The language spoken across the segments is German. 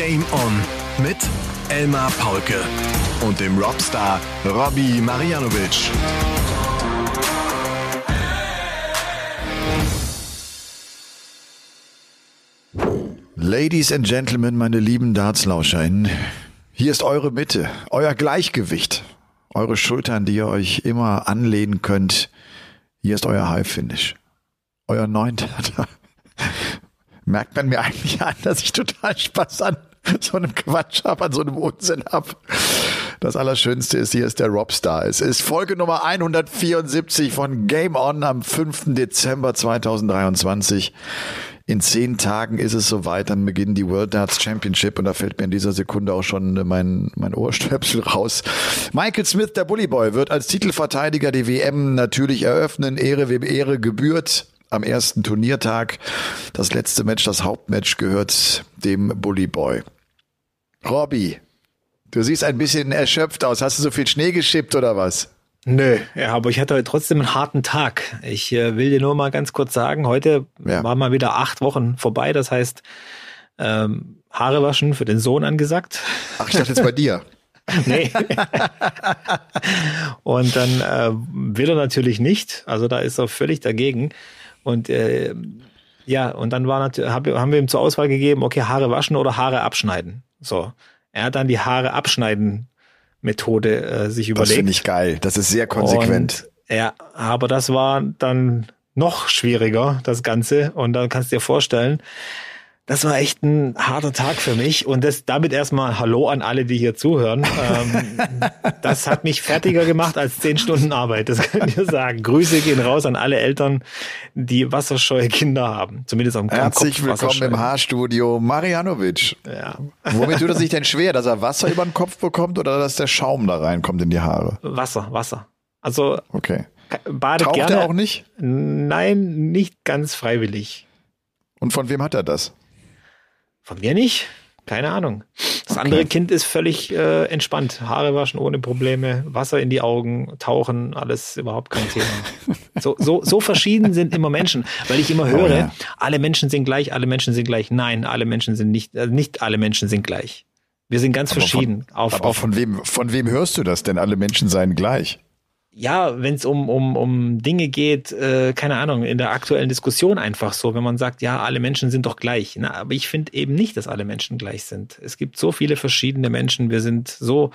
Game On mit Elmar Paulke und dem Rockstar Robbie Marianovic. Ladies and Gentlemen, meine lieben DartslauscherInnen, hier ist eure Mitte, euer Gleichgewicht, eure Schultern, die ihr euch immer anlehnen könnt. Hier ist euer High-Finish, euer Neunter. Merkt man mir eigentlich an, dass ich total Spaß an so einem Quatsch habe, an so einem Unsinn habe. Das Allerschönste ist, hier ist der Robstar. Es ist Folge Nummer 174 von Game On am 5. Dezember 2023. In zehn Tagen ist es soweit, dann beginnen die World Darts Championship und da fällt mir in dieser Sekunde auch schon mein, mein Ohrstöpsel raus. Michael Smith, der Bullyboy, wird als Titelverteidiger die WM natürlich eröffnen. Ehre wem Ehre gebührt am ersten Turniertag. Das letzte Match, das Hauptmatch, gehört dem Bullyboy. Robby, du siehst ein bisschen erschöpft aus. Hast du so viel Schnee geschippt oder was? Nö, ja, aber ich hatte heute trotzdem einen harten Tag. Ich äh, will dir nur mal ganz kurz sagen, heute ja. war mal wieder acht Wochen vorbei. Das heißt, ähm, Haare waschen für den Sohn angesagt. Ach, ich dachte jetzt bei dir. nee. Und dann äh, will er natürlich nicht. Also da ist er völlig dagegen. Und äh, ja, und dann war natürlich, hab, haben wir ihm zur Auswahl gegeben, okay, Haare waschen oder Haare abschneiden. So. Er hat dann die Haare abschneiden Methode äh, sich überlegt. Das finde ich geil. Das ist sehr konsequent. Und, ja, aber das war dann noch schwieriger, das Ganze. Und dann kannst du dir vorstellen, das war echt ein harter Tag für mich und das damit erstmal Hallo an alle, die hier zuhören. Ähm, das hat mich fertiger gemacht als zehn Stunden Arbeit, das kann ich dir sagen. Grüße gehen raus an alle Eltern, die wasserscheue Kinder haben, zumindest am Herzlich Kopf willkommen im Haarstudio Marianovic. Ja. Womit tut er sich denn schwer, dass er Wasser über den Kopf bekommt oder dass der Schaum da reinkommt in die Haare? Wasser, Wasser. Also okay. badet Taucht gerne. er auch nicht? Nein, nicht ganz freiwillig. Und von wem hat er das? Von mir nicht. Keine Ahnung. Das okay. andere Kind ist völlig äh, entspannt. Haare waschen ohne Probleme, Wasser in die Augen, tauchen, alles überhaupt kein Thema. so, so, so verschieden sind immer Menschen, weil ich immer höre, oh, ja. alle Menschen sind gleich, alle Menschen sind gleich. Nein, alle Menschen sind nicht, äh, nicht alle Menschen sind gleich. Wir sind ganz aber verschieden. Von, auf, aber auf, von wem, von wem hörst du das denn? Alle Menschen seien gleich ja, wenn es um, um, um Dinge geht, äh, keine Ahnung, in der aktuellen Diskussion einfach so, wenn man sagt, ja, alle Menschen sind doch gleich. Na, aber ich finde eben nicht, dass alle Menschen gleich sind. Es gibt so viele verschiedene Menschen, wir sind so,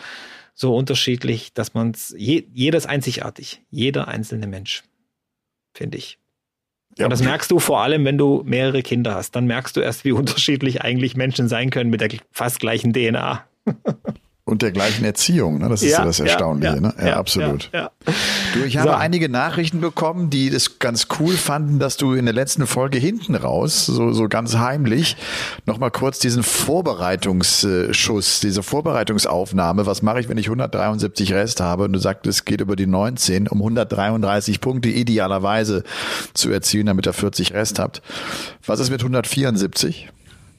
so unterschiedlich, dass man es, je, jeder ist einzigartig, jeder einzelne Mensch, finde ich. Ja, und das merkst du vor allem, wenn du mehrere Kinder hast. Dann merkst du erst, wie unterschiedlich eigentlich Menschen sein können mit der fast gleichen DNA. Und der gleichen Erziehung, ne? das ist ja, ja das Erstaunliche. Ja, ne? ja, ja absolut. Du, ich habe so. einige Nachrichten bekommen, die das ganz cool fanden, dass du in der letzten Folge hinten raus, so, so ganz heimlich, nochmal kurz diesen Vorbereitungsschuss, diese Vorbereitungsaufnahme, was mache ich, wenn ich 173 Rest habe und du sagst, es geht über die 19, um 133 Punkte idealerweise zu erzielen, damit ihr 40 Rest habt. Was ist mit 174?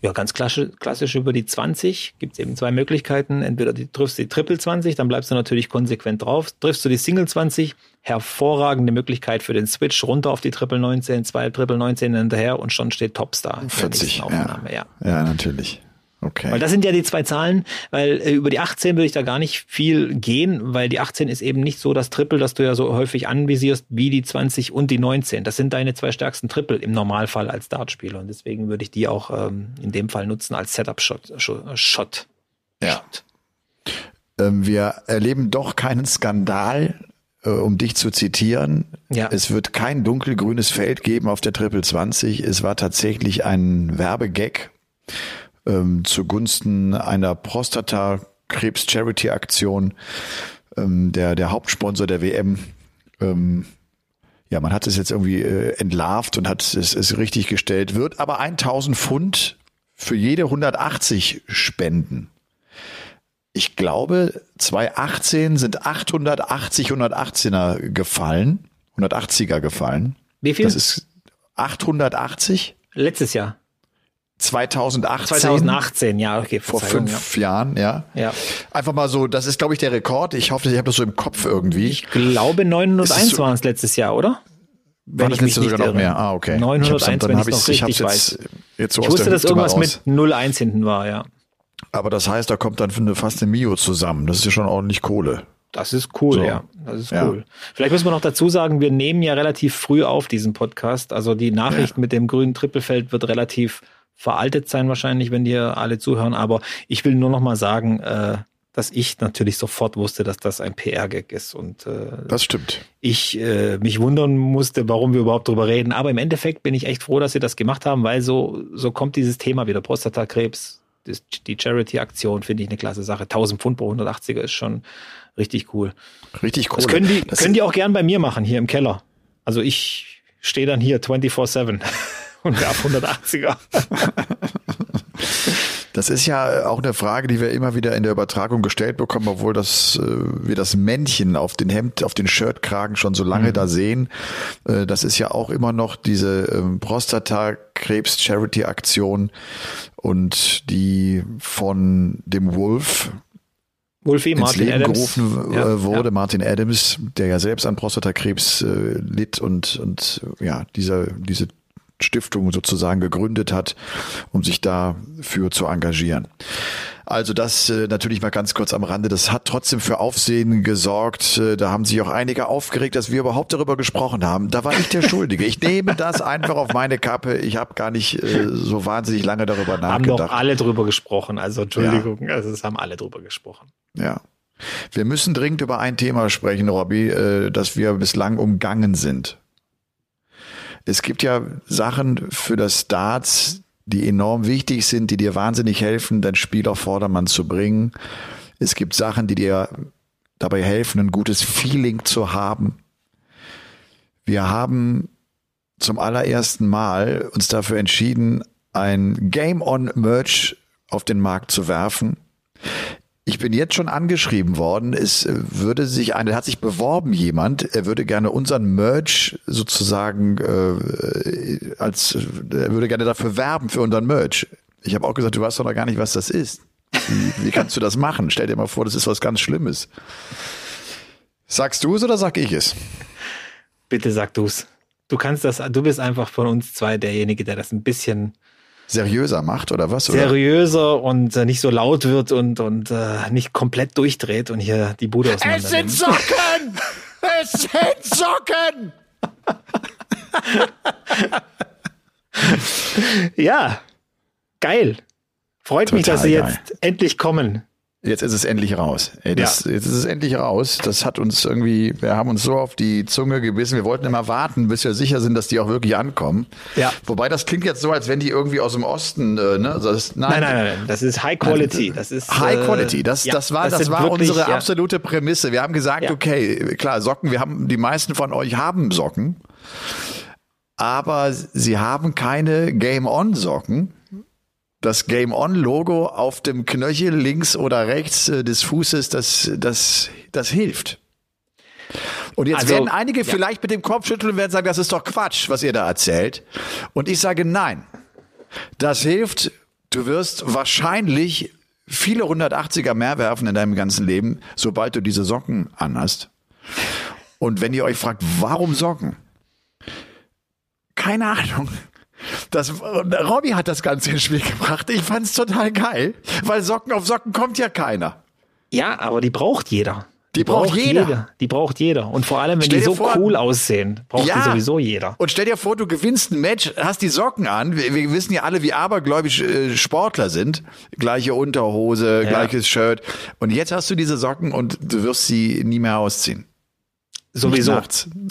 Ja, ganz klassisch, klassisch über die 20 gibt es eben zwei Möglichkeiten. Entweder du triffst die Triple 20, dann bleibst du natürlich konsequent drauf. Triffst du die Single 20, hervorragende Möglichkeit für den Switch runter auf die Triple 19, zwei Triple 19 hinterher und schon steht Topstar. 40, ja. ja. Ja, natürlich. Okay. Weil das sind ja die zwei Zahlen, weil äh, über die 18 würde ich da gar nicht viel gehen, weil die 18 ist eben nicht so das Triple, das du ja so häufig anvisierst, wie die 20 und die 19. Das sind deine zwei stärksten Triple im Normalfall als Dartspieler und deswegen würde ich die auch ähm, in dem Fall nutzen als Setup-Shot. Shot. Ja. Ähm, wir erleben doch keinen Skandal, äh, um dich zu zitieren. Ja. Es wird kein dunkelgrünes Feld geben auf der Triple 20. Es war tatsächlich ein Werbegag ähm, zugunsten einer Prostata-Krebs-Charity-Aktion, ähm, der, der Hauptsponsor der WM. Ähm, ja, man hat es jetzt irgendwie äh, entlarvt und hat es, es richtig gestellt, wird aber 1000 Pfund für jede 180 spenden. Ich glaube, 2018 sind 880 118er gefallen, 180er gefallen. Wie viel? Das ist 880. Letztes Jahr. 2018. 2018, ja, okay. Vor fünf ja. Jahren, ja. Ja. Einfach mal so, das ist, glaube ich, der Rekord. Ich hoffe, ich habe das so im Kopf irgendwie. Ich glaube, 901 so, waren es letztes Jahr, oder? Wenn War das ich mich sogar noch mehr? Ah, okay. 901, ich wenn ich noch richtig jetzt, weiß. Jetzt so ich wusste, dass irgendwas mit 01 hinten war, ja. Aber das heißt, da kommt dann fast eine Mio zusammen. Das ist ja schon ordentlich Kohle. Das ist cool, so. ja. Das ist cool. Ja. Vielleicht müssen wir noch dazu sagen, wir nehmen ja relativ früh auf diesen Podcast. Also die Nachricht ja. mit dem grünen Trippelfeld wird relativ veraltet sein wahrscheinlich, wenn dir alle zuhören. Aber ich will nur noch mal sagen, äh, dass ich natürlich sofort wusste, dass das ein PR-Gag ist. Und äh, das stimmt. Ich äh, mich wundern musste, warum wir überhaupt drüber reden. Aber im Endeffekt bin ich echt froh, dass sie das gemacht haben, weil so, so kommt dieses Thema wieder. Prostatakrebs, das, die Charity-Aktion finde ich eine klasse Sache. 1000 Pfund pro 180er ist schon richtig cool. Richtig cool. Das können die, das können die auch gern bei mir machen, hier im Keller. Also ich stehe dann hier 24-7 und werf 180er. Das ist ja auch eine Frage, die wir immer wieder in der Übertragung gestellt bekommen, obwohl das, äh, wir das Männchen auf den Hemd, auf den Shirtkragen schon so lange mhm. da sehen. Äh, das ist ja auch immer noch diese ähm, Prostatakrebs-Charity-Aktion und die von dem Wolf, Wolfie, ins Martin Leben Adams. gerufen äh, ja, wurde, ja. Martin Adams, der ja selbst an Prostatakrebs äh, litt und, und ja, dieser, diese Stiftung sozusagen gegründet hat, um sich dafür zu engagieren. Also das äh, natürlich mal ganz kurz am Rande. Das hat trotzdem für Aufsehen gesorgt. Äh, da haben sich auch einige aufgeregt, dass wir überhaupt darüber gesprochen haben. Da war ich der Schuldige. Ich nehme das einfach auf meine Kappe. Ich habe gar nicht äh, so wahnsinnig lange darüber nachgedacht. Haben doch alle drüber gesprochen. Also Entschuldigung, ja. also es haben alle drüber gesprochen. Ja. Wir müssen dringend über ein Thema sprechen, Robby, äh, das wir bislang umgangen sind. Es gibt ja Sachen für das Darts, die enorm wichtig sind, die dir wahnsinnig helfen, dein Spiel auf Vordermann zu bringen. Es gibt Sachen, die dir dabei helfen, ein gutes Feeling zu haben. Wir haben zum allerersten Mal uns dafür entschieden, ein Game on Merch auf den Markt zu werfen. Ich bin jetzt schon angeschrieben worden. Es würde sich eine, hat sich beworben jemand. Er würde gerne unseren Merch sozusagen äh, als, er würde gerne dafür werben für unseren Merch. Ich habe auch gesagt, du weißt doch noch gar nicht, was das ist. Wie, wie kannst du das machen? Stell dir mal vor, das ist was ganz Schlimmes. Sagst du es oder sag ich es? Bitte sag du es. Du kannst das, du bist einfach von uns zwei derjenige, der das ein bisschen seriöser macht oder was? Oder? Seriöser und äh, nicht so laut wird und, und äh, nicht komplett durchdreht und hier die Bude auseinander Es sind Socken! es sind Socken! ja, geil. Freut Total mich, dass sie geil. jetzt endlich kommen. Jetzt ist es endlich raus. Ey, das, ja. Jetzt ist es endlich raus. Das hat uns irgendwie, wir haben uns so auf die Zunge gebissen. Wir wollten immer warten, bis wir sicher sind, dass die auch wirklich ankommen. Ja. Wobei das klingt jetzt so, als wenn die irgendwie aus dem Osten, äh, ne? Also das, nein, nein, nein, nein, das ist High Quality. Das ist High Quality. Das, ja, das war, das, das war wirklich, unsere absolute Prämisse. Wir haben gesagt, okay, klar, Socken. Wir haben, die meisten von euch haben Socken. Aber sie haben keine Game On Socken das Game On Logo auf dem Knöchel links oder rechts äh, des Fußes, das, das, das hilft. Und jetzt also, werden einige ja. vielleicht mit dem Kopf schütteln und werden sagen, das ist doch Quatsch, was ihr da erzählt. Und ich sage nein. Das hilft. Du wirst wahrscheinlich viele 180er mehr werfen in deinem ganzen Leben, sobald du diese Socken anhast. Und wenn ihr euch fragt, warum Socken? Keine Ahnung. Das, Robby hat das Ganze ins Spiel gebracht. Ich fand es total geil, weil Socken auf Socken kommt ja keiner. Ja, aber die braucht jeder. Die, die braucht, braucht jeder. jeder. Die braucht jeder. Und vor allem, wenn stell die so vor, cool aussehen, braucht ja. die sowieso jeder. Und stell dir vor, du gewinnst ein Match, hast die Socken an. Wir, wir wissen ja alle, wie abergläubisch äh, Sportler sind. Gleiche Unterhose, ja. gleiches Shirt. Und jetzt hast du diese Socken und du wirst sie nie mehr ausziehen. Sowieso.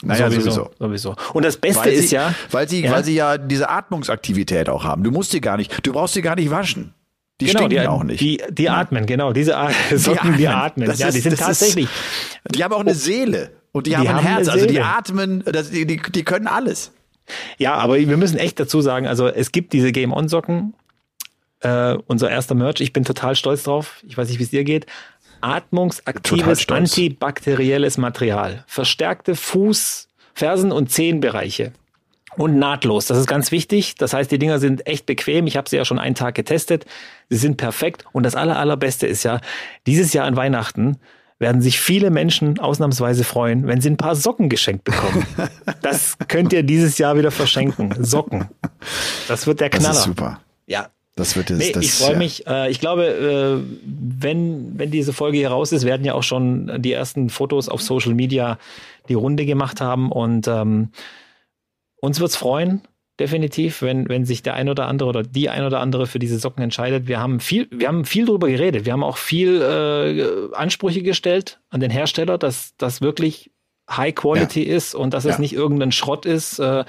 Naja, sowieso, sowieso. sowieso. Und das Beste sie, ist ja weil sie, ja. weil sie ja diese Atmungsaktivität auch haben. Du musst sie gar nicht, du brauchst sie gar nicht waschen. Die genau, stinken die, auch nicht. Die, die atmen, genau. Diese Socken, die atmen. Die, atmen. ja, die sind tatsächlich. Ist, die haben auch eine Seele und die, die haben ein Herz. Also die atmen, das, die, die, die können alles. Ja, aber wir müssen echt dazu sagen, also es gibt diese Game-On-Socken. Äh, unser erster Merch. Ich bin total stolz drauf. Ich weiß nicht, wie es dir geht atmungsaktives antibakterielles Material. Verstärkte Fuß, Fersen und Zehenbereiche. Und nahtlos. Das ist ganz wichtig. Das heißt, die Dinger sind echt bequem. Ich habe sie ja schon einen Tag getestet. Sie sind perfekt. Und das aller, allerbeste ist ja, dieses Jahr an Weihnachten werden sich viele Menschen ausnahmsweise freuen, wenn sie ein paar Socken geschenkt bekommen. Das könnt ihr dieses Jahr wieder verschenken. Socken. Das wird der Knaller. Das ist super. Ja, Das wird es. Nee, das, ich freue ja. mich. Äh, ich glaube, äh, wenn, wenn diese Folge hier raus ist, werden ja auch schon die ersten Fotos auf Social Media die Runde gemacht haben. Und ähm, uns wird's freuen, definitiv, wenn, wenn sich der ein oder andere oder die ein oder andere für diese Socken entscheidet. Wir haben viel, wir haben viel drüber geredet. Wir haben auch viel äh, Ansprüche gestellt an den Hersteller, dass das wirklich High Quality ja. ist und dass es Ja. nicht irgendein Schrott ist, äh,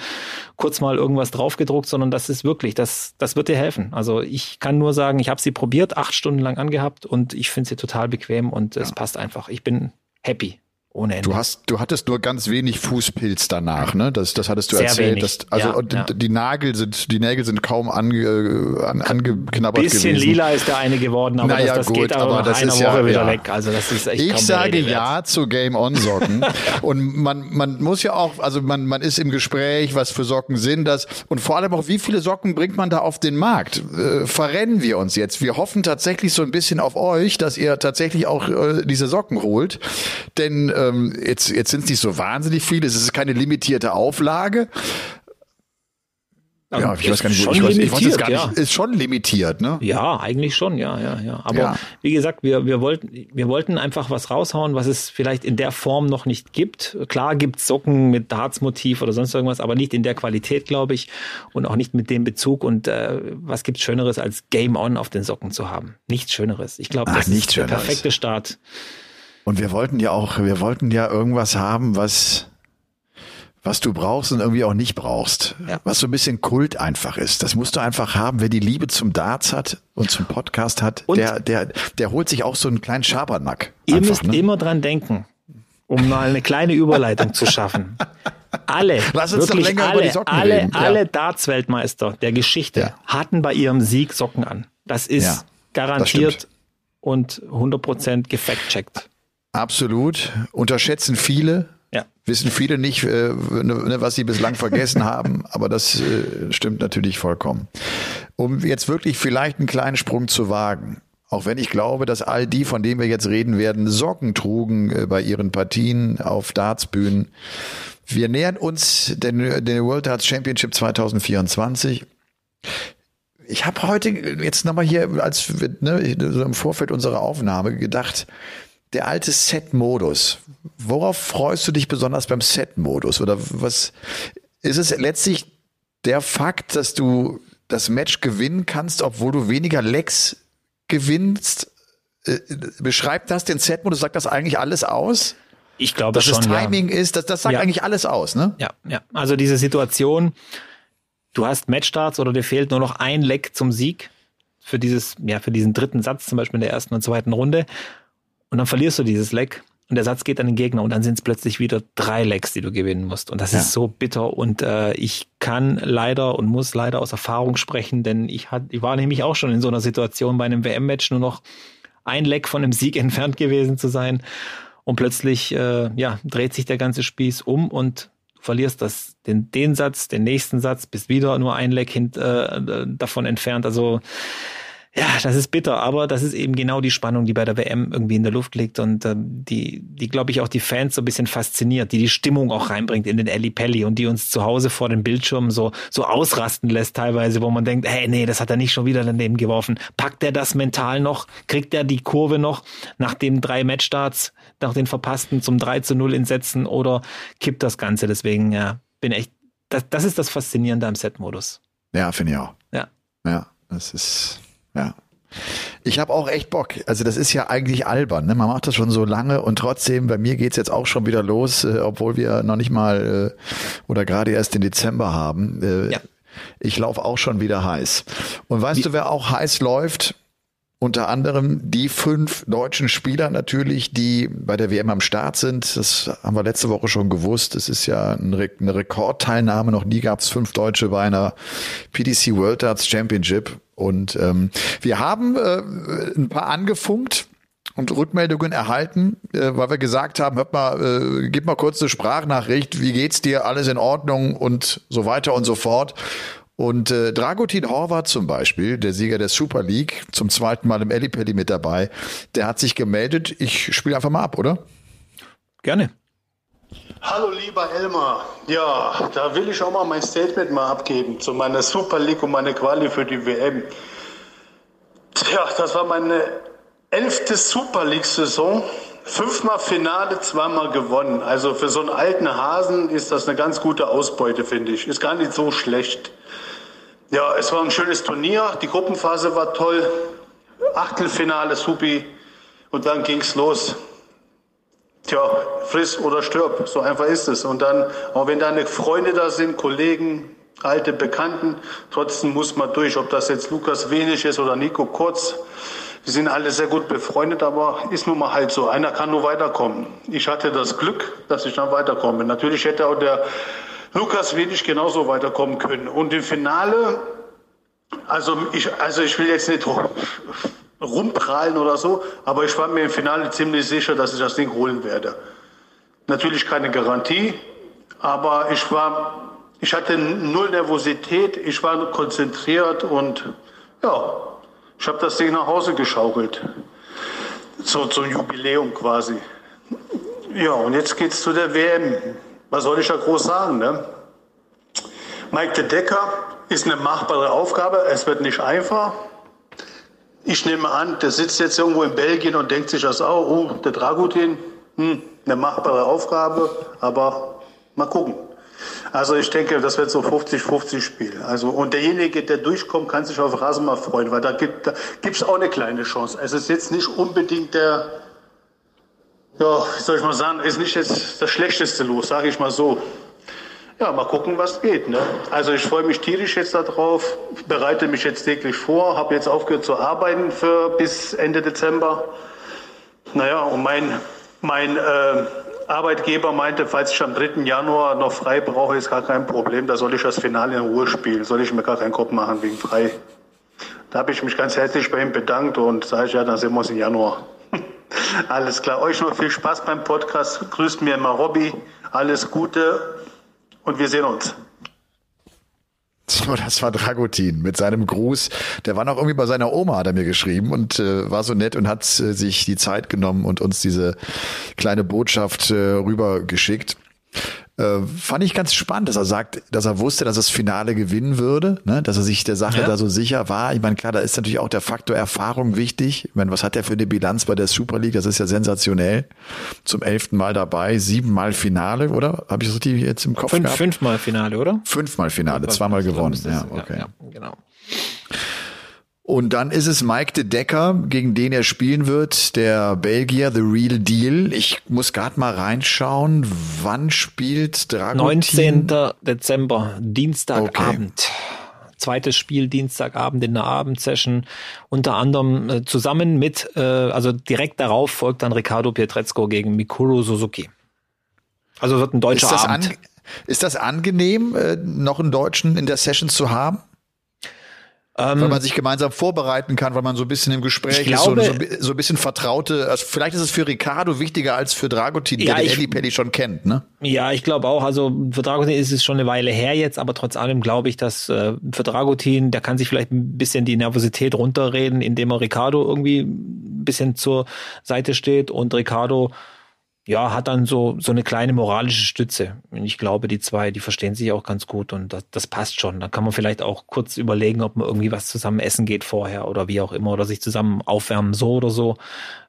kurz mal irgendwas draufgedruckt, sondern das ist wirklich, das, das wird dir helfen. Also ich kann nur sagen, ich habe sie probiert, acht Stunden lang angehabt und ich finde sie total bequem und es passt einfach. Ich bin happy. Ohne Ende. Du hast, du hattest nur ganz wenig Fußpilz danach, ne? Das, das hattest du Sehr erzählt. wenig. Dass, also Ja, und ja. die Nagel sind, die Nägel sind kaum ange, an, angeknabbert bisschen gewesen. lila ist der eine geworden, aber Naja, das, das gut, geht aber, aber nach das einer ist Woche ja- wieder ja. weg. Also das ist echt Ich sage ja zu Game On Socken. und man, man muss ja auch, also man, man ist im Gespräch, was für Socken sind das? Und vor allem auch, wie viele Socken bringt man da auf den Markt? Äh, verrennen wir uns jetzt? Wir hoffen tatsächlich so ein bisschen auf euch, dass ihr tatsächlich auch äh, diese Socken holt. Denn ähm, jetzt, jetzt sind es nicht so wahnsinnig viele. Es ist keine limitierte Auflage. Ja, ich weiß gar nicht, Schon ich weiß, ich weiß es gar ja. nicht. Ist schon limitiert, ne? Ja, eigentlich schon, ja, ja, ja. Aber Ja. wie gesagt, wir, wir wollten, wir wollten einfach was raushauen, was es vielleicht in der Form noch nicht gibt. Klar gibt's Socken mit Darts-Motiv oder sonst irgendwas, aber nicht in der Qualität, glaube ich, und auch nicht mit dem Bezug. Und äh, was gibt's Schöneres als Game On auf den Socken zu haben? Nichts Schöneres. Ich glaube, Ach, das nichts ist der Schöneres. perfekte Start. Und wir wollten ja auch, wir wollten ja irgendwas haben, was, was du brauchst und irgendwie auch nicht brauchst. Ja. Was so ein bisschen Kult einfach ist. Das musst du einfach haben. Wer die Liebe zum Darts hat und zum Podcast hat, Und- der, der, der holt sich auch so einen kleinen Schabernack. Ihr einfach, müsst ne? immer dran denken, um mal eine kleine Überleitung zu schaffen. Alle, Lass uns wirklich länger über alle, die Socken alle, reden, ja. alle Darts-Weltmeister der Geschichte Ja. hatten bei ihrem Sieg Socken an. Das ist das garantiert stimmt. und 100% gefact-checkt. Absolut. Unterschätzen viele. Ja. Wissen viele nicht, äh, ne, was sie bislang vergessen haben, aber das äh, stimmt natürlich vollkommen. Um jetzt wirklich vielleicht einen kleinen Sprung zu wagen, auch wenn ich glaube, dass all die, von denen wir jetzt reden werden, Socken trugen äh, bei ihren Partien auf Dartsbühnen. Wir nähern uns den, den World Darts Championship 2024. Ich habe heute jetzt nochmal hier als ne, so im Vorfeld unserer Aufnahme gedacht, der alte Set-Modus. Worauf freust du dich besonders beim Set-Modus? Oder was ist es letztlich der Fakt, dass du das Match gewinnen kannst, obwohl du weniger Lecks gewinnst? Äh, Beschreibt das den Set-Modus? Sagt das eigentlich alles aus? Ich glaube Dass schon, das ja. Timing ist, das, das sagt Ja. eigentlich alles aus, ne? Ja, ja. Also diese Situation, du hast Matchstarts oder dir fehlt nur noch ein Leck zum Sieg für dieses, ja, für diesen dritten Satz, zum Beispiel in der ersten und zweiten Runde. Und dann verlierst du dieses Leck und der Satz geht an den Gegner und dann sind es plötzlich wieder drei Lecks, die du gewinnen musst. Und das Ja. ist so bitter. Und äh, ich kann leider und muss leider aus Erfahrung sprechen, denn ich, hat, ich war nämlich auch schon in so einer Situation bei einem WM-Match nur noch ein Leck von einem Sieg entfernt gewesen zu sein. Und plötzlich äh, ja, dreht sich der ganze Spieß um und du verlierst das, den, den Satz, den nächsten Satz, bist wieder nur ein Leck hint, äh, davon entfernt. Also ja, das ist bitter, aber das ist eben genau die Spannung, die bei der WM irgendwie in der Luft liegt und äh, die, die glaube ich auch die Fans so ein bisschen fasziniert, die die Stimmung auch reinbringt in den Eli Pelli und die uns zu Hause vor den Bildschirmen so so ausrasten lässt teilweise, wo man denkt, hey, nee, das hat er nicht schon wieder daneben geworfen. Packt er das mental noch? Kriegt er die Kurve noch nach den drei Matchstarts, nach den verpassten zum 3 zu 0 in Sätzen oder kippt das Ganze? Deswegen, ja, bin echt, das, das ist das Faszinierende am Set-Modus. Ja, finde ich auch. Ja. Ja, das ist, ja. Ich habe auch echt Bock. Also das ist ja eigentlich albern. Ne? Man macht das schon so lange und trotzdem, bei mir geht's jetzt auch schon wieder los, äh, obwohl wir noch nicht mal äh, oder gerade erst den Dezember haben. Äh, Ja. Ich laufe auch schon wieder heiß. Und weißt du, wer auch heiß läuft? Unter anderem die fünf deutschen Spieler natürlich, die bei der WM am Start sind. Das haben wir letzte Woche schon gewusst. Das ist ja eine Rekordteilnahme. Noch nie gab es fünf Deutsche bei einer PDC World Darts Championship. Und ähm, wir haben äh, ein paar angefunkt und Rückmeldungen erhalten, äh, weil wir gesagt haben, hört mal, äh, gib mal kurz eine Sprachnachricht, wie geht's dir, alles in Ordnung und so weiter und so fort. Und äh, Dragutin Horvath zum Beispiel, der Sieger der Super League, zum zweiten Mal im Ellipelli mit dabei, der hat sich gemeldet. Ich spiele einfach mal ab, oder? Gerne. Hallo lieber Elmar, ja, da will ich auch mal mein Statement mal abgeben zu meiner Super League und meiner Quali für die WM. Tja, das war meine elfte Super League-Saison. Fünfmal Finale, zweimal gewonnen. Also für so einen alten Hasen ist das eine ganz gute Ausbeute, finde ich. Ist gar nicht so schlecht. Ja, es war ein schönes Turnier. Die Gruppenphase war toll. Achtelfinale, supi. Und dann ging's los. Tja, friss oder stirb. So einfach ist es. Und dann, auch wenn deine Freunde da sind, Kollegen, alte Bekannten, trotzdem muss man durch. Ob das jetzt Lukas Wenig ist oder Nico Kurz. Wir sind alle sehr gut befreundet, aber ist nun mal halt so. Einer kann nur weiterkommen. Ich hatte das Glück, dass ich dann weiterkomme. Natürlich hätte auch der Lukas Wenig genauso weiterkommen können. Und im Finale, also ich, also ich will jetzt nicht rumprallen oder so, aber ich war mir im Finale ziemlich sicher, dass ich das Ding holen werde. Natürlich keine Garantie, aber ich war, ich hatte null Nervosität, ich war konzentriert und ja, ich habe das Ding nach Hause geschaukelt. So zum Jubiläum quasi. Ja, und jetzt geht's zu der WM. Was soll ich da groß sagen, ne? Mike de Decker ist eine machbare Aufgabe. Es wird nicht einfach. Ich nehme an, der sitzt jetzt irgendwo in Belgien und denkt sich das auch, oh, der Dragutin, hm, eine machbare Aufgabe, aber mal gucken. Also ich denke, das wird so 50-50 Spiel. Also, und derjenige, der durchkommt, kann sich auf Rasen mal freuen, weil da gibt es auch eine kleine Chance. Es ist jetzt nicht unbedingt der, ja, soll ich mal sagen, ist nicht jetzt das schlechteste Los, sage ich mal so. Ja, mal gucken, was geht. Ne? Also ich freue mich tierisch jetzt darauf, bereite mich jetzt täglich vor, habe jetzt aufgehört zu arbeiten für bis Ende Dezember. Naja, und mein, mein äh, Arbeitgeber meinte, falls ich am 3. Januar noch frei brauche, ist gar kein Problem. Da soll ich das Finale in Ruhe spielen. Soll ich mir gar keinen Kopf machen wegen frei. Da habe ich mich ganz herzlich bei ihm bedankt und sage ja, dann sehen wir uns im Januar. Alles klar. Euch noch viel Spaß beim Podcast. Grüßt mir immer Robby. Alles Gute und wir sehen uns. So, das war Dragutin mit seinem Gruß. Der war noch irgendwie bei seiner Oma, hat er mir geschrieben und äh, war so nett und hat äh, sich die Zeit genommen und uns diese kleine Botschaft äh, rübergeschickt. Äh, fand ich ganz spannend, dass er sagt, dass er wusste, dass das Finale gewinnen würde, ne? dass er sich der Sache ja. da so sicher war. Ich meine, klar, da ist natürlich auch der Faktor Erfahrung wichtig. Ich meine, was hat er für eine Bilanz bei der Super League? Das ist ja sensationell. Zum elften Mal dabei, siebenmal Finale, oder? Habe ich das richtig jetzt im Kopf Fünf, gehabt? Fünfmal Finale, oder? Fünfmal Finale, zweimal gewonnen. Ja, okay. Ja, genau. Und dann ist es Mike de Decker, gegen den er spielen wird, der Belgier, The Real Deal. Ich muss gerade mal reinschauen, wann spielt Dragutin? 19. Dezember, Dienstagabend. Okay. Zweites Spiel Dienstagabend in der Abendsession. Unter anderem äh, zusammen mit, äh, also direkt darauf folgt dann Ricardo Pietrezco gegen Mikuro Suzuki. Also wird ein deutscher ist das Abend. ist das angenehm, äh, noch einen Deutschen in der Session zu haben? Ähm, weil man sich gemeinsam vorbereiten kann, weil man so ein bisschen im Gespräch glaube, ist, so, so, ein bisschen vertraute. Also vielleicht ist es für Ricardo wichtiger als für Dragutin, der ja, den Eddie Pelli schon kennt, ne? Ja, ich glaube auch. Also für Dragutin ist es schon eine Weile her jetzt, aber trotz allem glaube ich, dass äh, für Dragutin, der kann sich vielleicht ein bisschen die Nervosität runterreden, indem er Ricardo irgendwie ein bisschen zur Seite steht und Ricardo ja, hat dann so, so eine kleine moralische Stütze. Und ich glaube, die zwei, die verstehen sich auch ganz gut und das, das passt schon. Da kann man vielleicht auch kurz überlegen, ob man irgendwie was zusammen essen geht vorher oder wie auch immer oder sich zusammen aufwärmen, so oder so.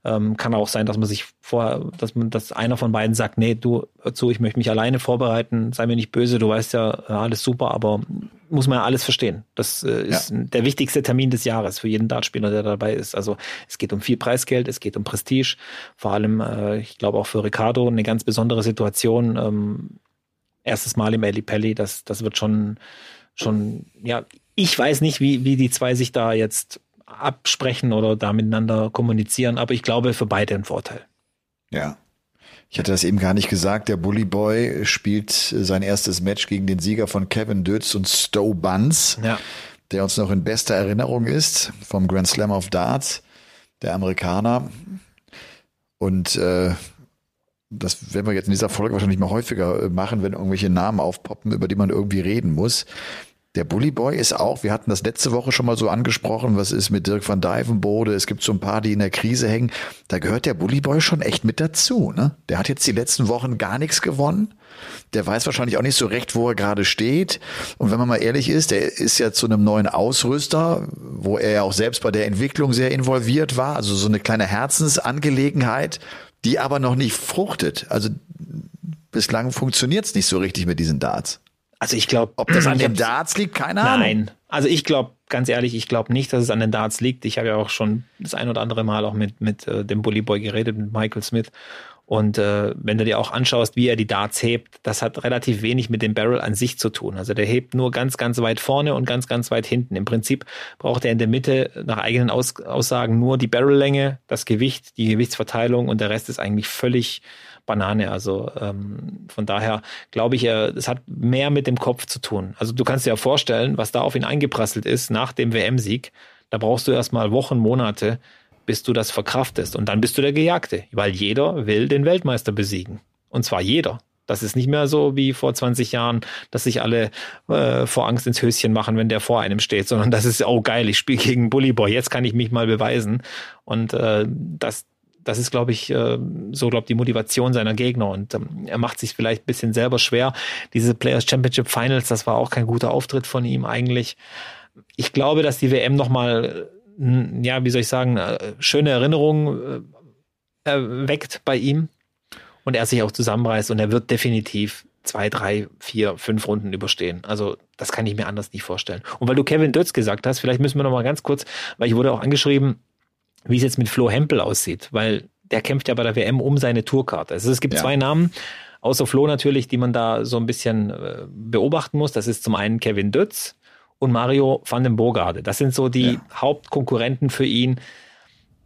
Ähm, kann auch sein, dass man sich vorher, dass man, dass einer von beiden sagt, nee, du, hör zu, ich möchte mich alleine vorbereiten, sei mir nicht böse, du weißt ja, alles super, aber muss man ja alles verstehen. Das äh, ist ja. der wichtigste Termin des Jahres für jeden Dartspieler, der dabei ist. Also es geht um viel Preisgeld, es geht um Prestige. Vor allem, äh, ich glaube auch für Ricardo eine ganz besondere Situation. Ähm, erstes Mal im Ali Pelli, das, das wird schon, schon, ja, ich weiß nicht, wie, wie die zwei sich da jetzt absprechen oder da miteinander kommunizieren, aber ich glaube für beide ein Vorteil. Ja. Ich hatte das eben gar nicht gesagt. Der Bully Boy spielt sein erstes Match gegen den Sieger von Kevin Dötz und Stowe Buns, ja. der uns noch in bester Erinnerung ist vom Grand Slam of Darts, der Amerikaner. Und äh, das werden wir jetzt in dieser Folge wahrscheinlich mal häufiger machen, wenn irgendwelche Namen aufpoppen, über die man irgendwie reden muss. Der Bully Boy ist auch, wir hatten das letzte Woche schon mal so angesprochen, was ist mit Dirk van Dijvenbode, es gibt so ein paar, die in der Krise hängen. Da gehört der Bully Boy schon echt mit dazu. Ne? Der hat jetzt die letzten Wochen gar nichts gewonnen. Der weiß wahrscheinlich auch nicht so recht, wo er gerade steht. Und wenn man mal ehrlich ist, der ist ja zu einem neuen Ausrüster, wo er ja auch selbst bei der Entwicklung sehr involviert war. Also so eine kleine Herzensangelegenheit, die aber noch nicht fruchtet. Also bislang funktioniert es nicht so richtig mit diesen Darts. Also ich glaube, ob das an den Darts liegt, keine Ahnung. Nein, also ich glaube, ganz ehrlich, ich glaube nicht, dass es an den Darts liegt. Ich habe ja auch schon das ein oder andere Mal auch mit mit äh, dem Bully Boy geredet, mit Michael Smith. Und äh, wenn du dir auch anschaust, wie er die Darts hebt, das hat relativ wenig mit dem Barrel an sich zu tun. Also der hebt nur ganz, ganz weit vorne und ganz, ganz weit hinten. Im Prinzip braucht er in der Mitte nach eigenen Aus Aussagen nur die Barrellänge, das Gewicht, die Gewichtsverteilung und der Rest ist eigentlich völlig Banane. Also ähm, von daher glaube ich, es hat mehr mit dem Kopf zu tun. Also du kannst dir ja vorstellen, was da auf ihn eingeprasselt ist nach dem WM-Sieg. Da brauchst du erstmal Wochen, Monate, bis du das verkraftest. Und dann bist du der Gejagte, weil jeder will den Weltmeister besiegen. Und zwar jeder. Das ist nicht mehr so wie vor 20 Jahren, dass sich alle äh, vor Angst ins Höschen machen, wenn der vor einem steht, sondern das ist, oh geil, ich spiele gegen Bully Boy, jetzt kann ich mich mal beweisen. Und äh, das, das ist, glaube ich, äh, so, glaube die Motivation seiner Gegner. Und ähm, er macht sich vielleicht ein bisschen selber schwer. Diese Players Championship Finals, das war auch kein guter Auftritt von ihm eigentlich. Ich glaube, dass die WM nochmal, ja, wie soll ich sagen, äh, schöne Erinnerungen äh, weckt bei ihm. Und er sich auch zusammenreißt und er wird definitiv zwei, drei, vier, fünf Runden überstehen. Also das kann ich mir anders nicht vorstellen. Und weil du Kevin Dötz gesagt hast, vielleicht müssen wir noch mal ganz kurz, weil ich wurde auch angeschrieben, wie es jetzt mit Flo Hempel aussieht, weil der kämpft ja bei der WM um seine Tourkarte. Also es gibt ja. zwei Namen, außer Flo natürlich, die man da so ein bisschen äh, beobachten muss. Das ist zum einen Kevin Dutz und Mario van den Bogarde. Das sind so die ja. Hauptkonkurrenten für ihn,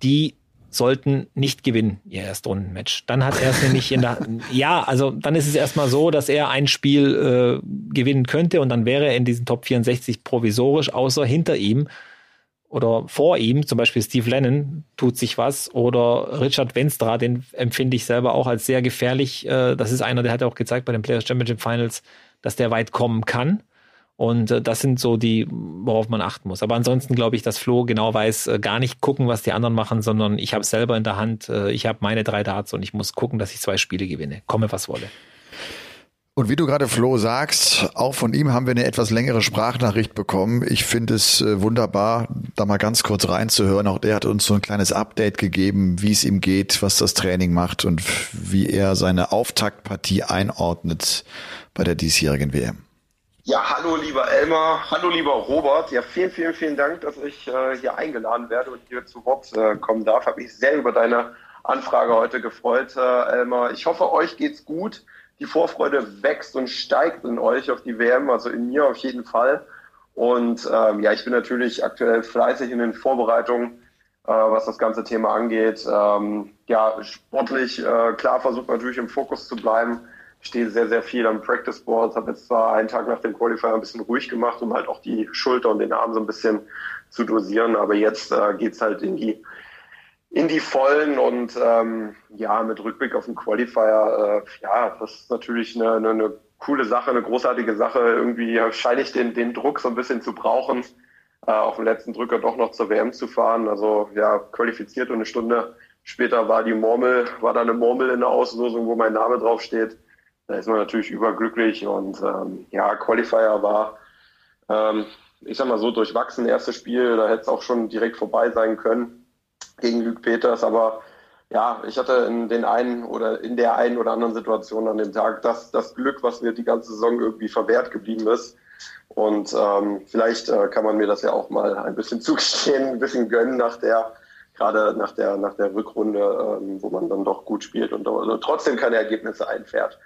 die sollten nicht gewinnen, ihr Erstrundenmatch. Dann hat er es nämlich in der, ja, also dann ist es erstmal so, dass er ein Spiel äh, gewinnen könnte und dann wäre er in diesen Top 64 provisorisch, außer hinter ihm oder vor ihm, zum Beispiel Steve Lennon, tut sich was oder Richard Wenstra, den empfinde ich selber auch als sehr gefährlich. Äh, das ist einer, der hat auch gezeigt bei den Players Championship Finals, dass der weit kommen kann. Und äh, das sind so die, worauf man achten muss. Aber ansonsten glaube ich, dass Flo genau weiß, äh, gar nicht gucken, was die anderen machen, sondern ich habe selber in der Hand, ich habe meine drei Darts und ich muss gucken, dass ich zwei Spiele gewinne. Komme, was wolle. Und wie du gerade Flo sagst, auch von ihm haben wir eine etwas längere Sprachnachricht bekommen. Ich finde es äh, wunderbar, da mal ganz kurz reinzuhören. Auch der hat uns so ein kleines Update gegeben, wie es ihm geht, was das Training macht und wie er seine Auftaktpartie einordnet bei der diesjährigen WM. Ja, hallo lieber Elmar, hallo lieber Robert. Ja, vielen, vielen, vielen Dank, dass ich äh, hier eingeladen werde und hier zu Wort äh, kommen darf. Habe mich sehr über deine Anfrage heute gefreut, äh, Elmar. Ich hoffe, euch geht's gut die Vorfreude wächst und steigt in euch auf die WM, also in mir auf jeden Fall. Und ähm, ja, ich bin natürlich aktuell fleißig in den Vorbereitungen, äh, was das ganze Thema angeht. Ähm, ja, sportlich, äh, klar, versucht natürlich im Fokus zu bleiben. Ich stehe sehr, sehr viel am Practice Board, habe jetzt zwar einen Tag nach dem Qualifier ein bisschen ruhig gemacht, um halt auch die Schulter und den Arm so ein bisschen zu dosieren. Aber jetzt äh, geht's halt in die in die Vollen und ähm, ja, mit Rückblick auf den Qualifier, äh, ja, das ist natürlich eine, eine, eine coole Sache, eine großartige Sache. Irgendwie scheine ich den, den Druck so ein bisschen zu brauchen, äh, auf dem letzten Drücker doch noch zur WM zu fahren. Also ja, qualifiziert und eine Stunde später war die Murmel, war da eine Murmel in der Auslosung, wo mein Name drauf steht. Da ist man natürlich überglücklich und ähm, ja, Qualifier war, ähm, ich sag mal so, durchwachsen, erstes Spiel, da hätte es auch schon direkt vorbei sein können gegen Luke Peters, aber ja, ich hatte in den einen oder in der einen oder anderen Situation an dem Tag das, das Glück, was mir die ganze Saison irgendwie verwehrt geblieben ist. Und ähm, vielleicht äh, kann man mir das ja auch mal ein bisschen zugestehen, ein bisschen gönnen nach der, gerade nach der, nach der Rückrunde, ähm, wo man dann doch gut spielt und also trotzdem keine Ergebnisse einfährt.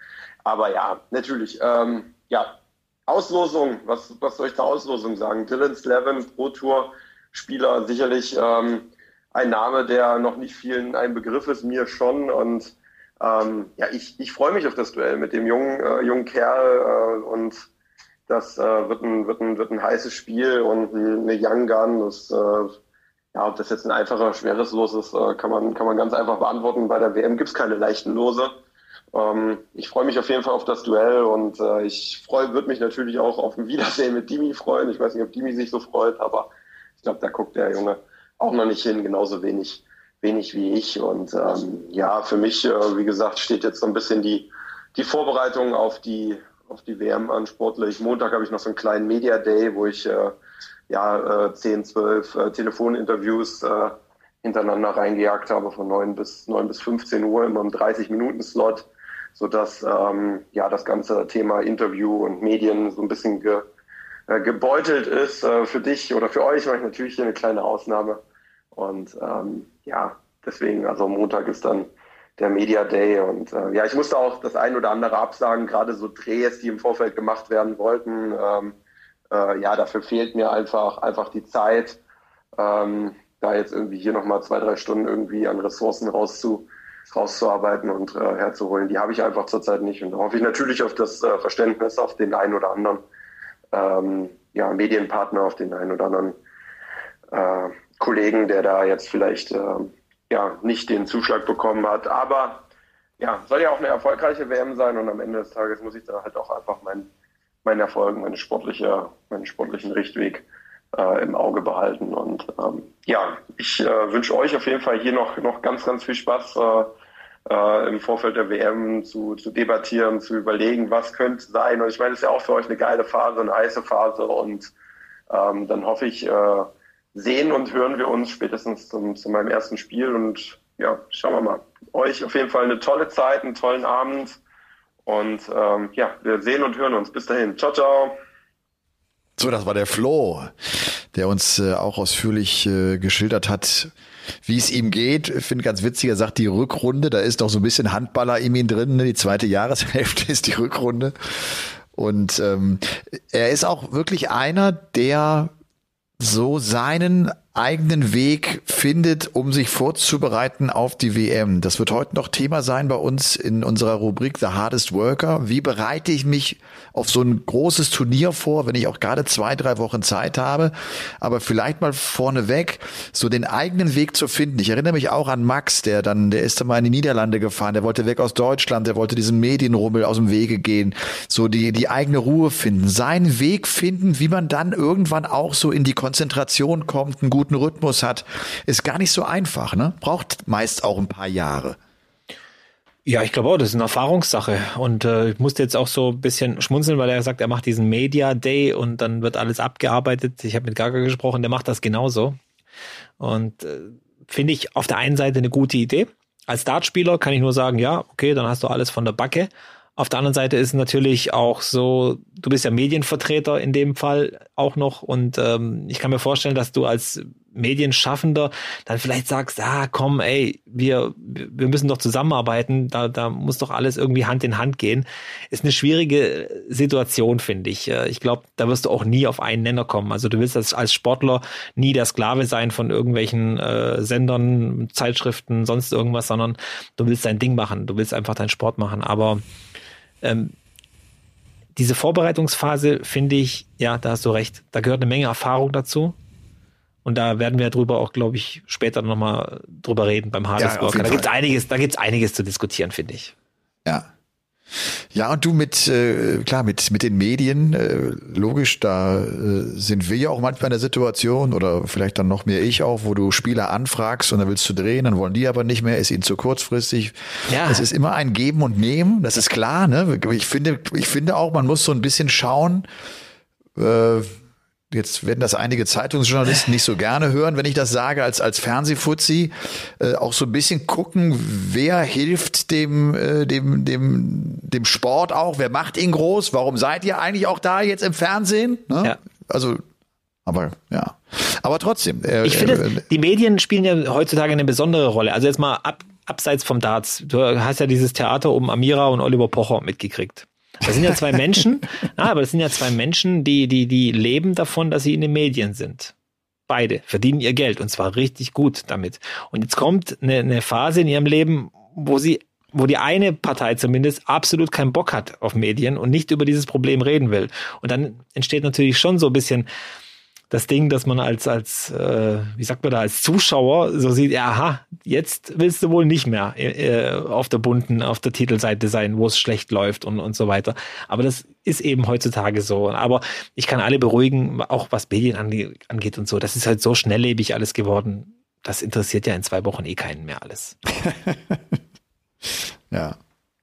Aber ja, natürlich, ähm, ja, Auslosung, was, was soll ich zur Auslosung sagen? Dylan Slevin, Pro Tour Spieler, sicherlich ähm, ein Name, der noch nicht vielen ein Begriff ist, mir schon. Und ähm, ja, ich, ich freue mich auf das Duell mit dem jungen, äh, jungen Kerl äh, und das äh, wird, ein, wird, ein, wird ein heißes Spiel und eine Young Gun. Das, äh, ja, ob das jetzt ein einfacher, schweres Los ist, äh, kann, man, kann man ganz einfach beantworten. Bei der WM gibt's keine leichten Lose. Ähm, ich freue mich auf jeden Fall auf das Duell und äh, ich würde mich natürlich auch auf ein Wiedersehen mit Dimi freuen. Ich weiß nicht, ob Dimi sich so freut, aber ich glaube, da guckt der Junge auch noch nicht hin, genauso wenig, wenig wie ich. Und ähm, ja, für mich, äh, wie gesagt, steht jetzt so ein bisschen die, die Vorbereitung auf die, auf die WM an sportlich. Montag habe ich noch so einen kleinen Media Day, wo ich äh, ja, äh, 10, 12 äh, Telefoninterviews äh, hintereinander reingejagt habe von 9 bis, 9 bis 15 Uhr immer im 30-Minuten-Slot, sodass ähm, ja, das ganze Thema Interview und Medien so ein bisschen ge, äh, gebeutelt ist. Äh, für dich oder für euch mache ich natürlich hier eine kleine Ausnahme. Und ähm, ja, deswegen, also Montag ist dann der Media Day. Und äh, ja, ich musste auch das ein oder andere absagen, gerade so Drehs, die im Vorfeld gemacht werden wollten. Ähm, äh, ja, dafür fehlt mir einfach, einfach die Zeit, ähm, da jetzt irgendwie hier nochmal zwei, drei Stunden irgendwie an Ressourcen rauszu, rauszuarbeiten und äh, herzuholen. Die habe ich einfach zurzeit nicht. Und da hoffe ich natürlich auf das äh, Verständnis, auf den einen oder anderen ähm, ja, Medienpartner, auf den einen oder anderen äh, Kollegen, der da jetzt vielleicht äh, ja, nicht den Zuschlag bekommen hat. Aber ja, soll ja auch eine erfolgreiche WM sein und am Ende des Tages muss ich da halt auch einfach meinen mein Erfolg, meine sportliche, meinen sportlichen Richtweg äh, im Auge behalten. Und ähm, ja, ich äh, wünsche euch auf jeden Fall hier noch, noch ganz, ganz viel Spaß äh, im Vorfeld der WM zu, zu debattieren, zu überlegen, was könnte sein. Und ich meine, es ist ja auch für euch eine geile Phase, eine heiße Phase. Und ähm, dann hoffe ich, äh, sehen und hören wir uns spätestens zum, zu meinem ersten Spiel. Und ja, schauen wir mal. Euch auf jeden Fall eine tolle Zeit, einen tollen Abend. Und ähm, ja, wir sehen und hören uns. Bis dahin. Ciao, ciao. So, das war der Flo, der uns äh, auch ausführlich äh, geschildert hat, wie es ihm geht. Ich finde ganz witzig, er sagt die Rückrunde, da ist doch so ein bisschen Handballer in ihm drin. Ne? Die zweite Jahreshälfte ist die Rückrunde. Und ähm, er ist auch wirklich einer, der so seinen eigenen Weg findet, um sich vorzubereiten auf die WM. Das wird heute noch Thema sein bei uns in unserer Rubrik The Hardest Worker. Wie bereite ich mich auf so ein großes Turnier vor, wenn ich auch gerade zwei, drei Wochen Zeit habe? Aber vielleicht mal vorneweg, so den eigenen Weg zu finden. Ich erinnere mich auch an Max, der dann, der ist dann mal in die Niederlande gefahren, der wollte weg aus Deutschland, der wollte diesem Medienrummel aus dem Wege gehen, so die, die eigene Ruhe finden, seinen Weg finden, wie man dann irgendwann auch so in die Konzentration kommt, einen guten guten Rhythmus hat, ist gar nicht so einfach, ne? Braucht meist auch ein paar Jahre. Ja, ich glaube auch, das ist eine Erfahrungssache. Und äh, ich musste jetzt auch so ein bisschen schmunzeln, weil er sagt, er macht diesen Media Day und dann wird alles abgearbeitet. Ich habe mit Gaga gesprochen, der macht das genauso. Und äh, finde ich auf der einen Seite eine gute Idee. Als Dartspieler kann ich nur sagen, ja, okay, dann hast du alles von der Backe. Auf der anderen Seite ist natürlich auch so, du bist ja Medienvertreter in dem Fall auch noch und ähm, ich kann mir vorstellen, dass du als Medienschaffender dann vielleicht sagst, ah, komm, ey, wir, wir müssen doch zusammenarbeiten, da, da muss doch alles irgendwie Hand in Hand gehen. Ist eine schwierige Situation, finde ich. Äh, ich glaube, da wirst du auch nie auf einen Nenner kommen. Also du willst als, als Sportler nie der Sklave sein von irgendwelchen äh, Sendern, Zeitschriften, sonst irgendwas, sondern du willst dein Ding machen, du willst einfach deinen Sport machen. Aber ähm, diese Vorbereitungsphase finde ich, ja, da hast du recht. Da gehört eine Menge Erfahrung dazu. Und da werden wir drüber auch, glaube ich, später nochmal drüber reden beim Hardest ja, Da gibt es einiges, da gibt's einiges zu diskutieren, finde ich. Ja. Ja, und du mit, äh, klar, mit, mit den Medien, äh, logisch, da äh, sind wir ja auch manchmal in der Situation oder vielleicht dann noch mehr ich auch, wo du Spieler anfragst und dann willst du drehen, dann wollen die aber nicht mehr, ist ihnen zu kurzfristig. Ja. Es ist immer ein Geben und Nehmen, das ist klar, ne? Ich finde, ich finde auch, man muss so ein bisschen schauen, äh, jetzt werden das einige Zeitungsjournalisten nicht so gerne hören, wenn ich das sage, als, als Fernsehfuzzi, äh, auch so ein bisschen gucken, wer hilft dem, äh, dem, dem, dem Sport auch, wer macht ihn groß, warum seid ihr eigentlich auch da jetzt im Fernsehen? Ne? Ja. Also, aber ja. Aber trotzdem. Äh, ich finde, äh, die Medien spielen ja heutzutage eine besondere Rolle. Also jetzt mal ab, abseits vom Darts. Du hast ja dieses Theater um Amira und Oliver Pocher mitgekriegt. Das sind ja zwei Menschen, na, aber das sind ja zwei Menschen, die, die, die leben davon, dass sie in den Medien sind. Beide verdienen ihr Geld und zwar richtig gut damit. Und jetzt kommt eine, eine Phase in ihrem Leben, wo sie wo die eine Partei zumindest absolut keinen Bock hat auf Medien und nicht über dieses Problem reden will. Und dann entsteht natürlich schon so ein bisschen das Ding, dass man als, als äh, wie sagt man da, als Zuschauer so sieht, ja, aha, jetzt willst du wohl nicht mehr äh, auf der bunten, auf der Titelseite sein, wo es schlecht läuft und, und so weiter. Aber das ist eben heutzutage so. Aber ich kann alle beruhigen, auch was Medien angeht und so. Das ist halt so schnelllebig alles geworden. Das interessiert ja in zwei Wochen eh keinen mehr alles. ja.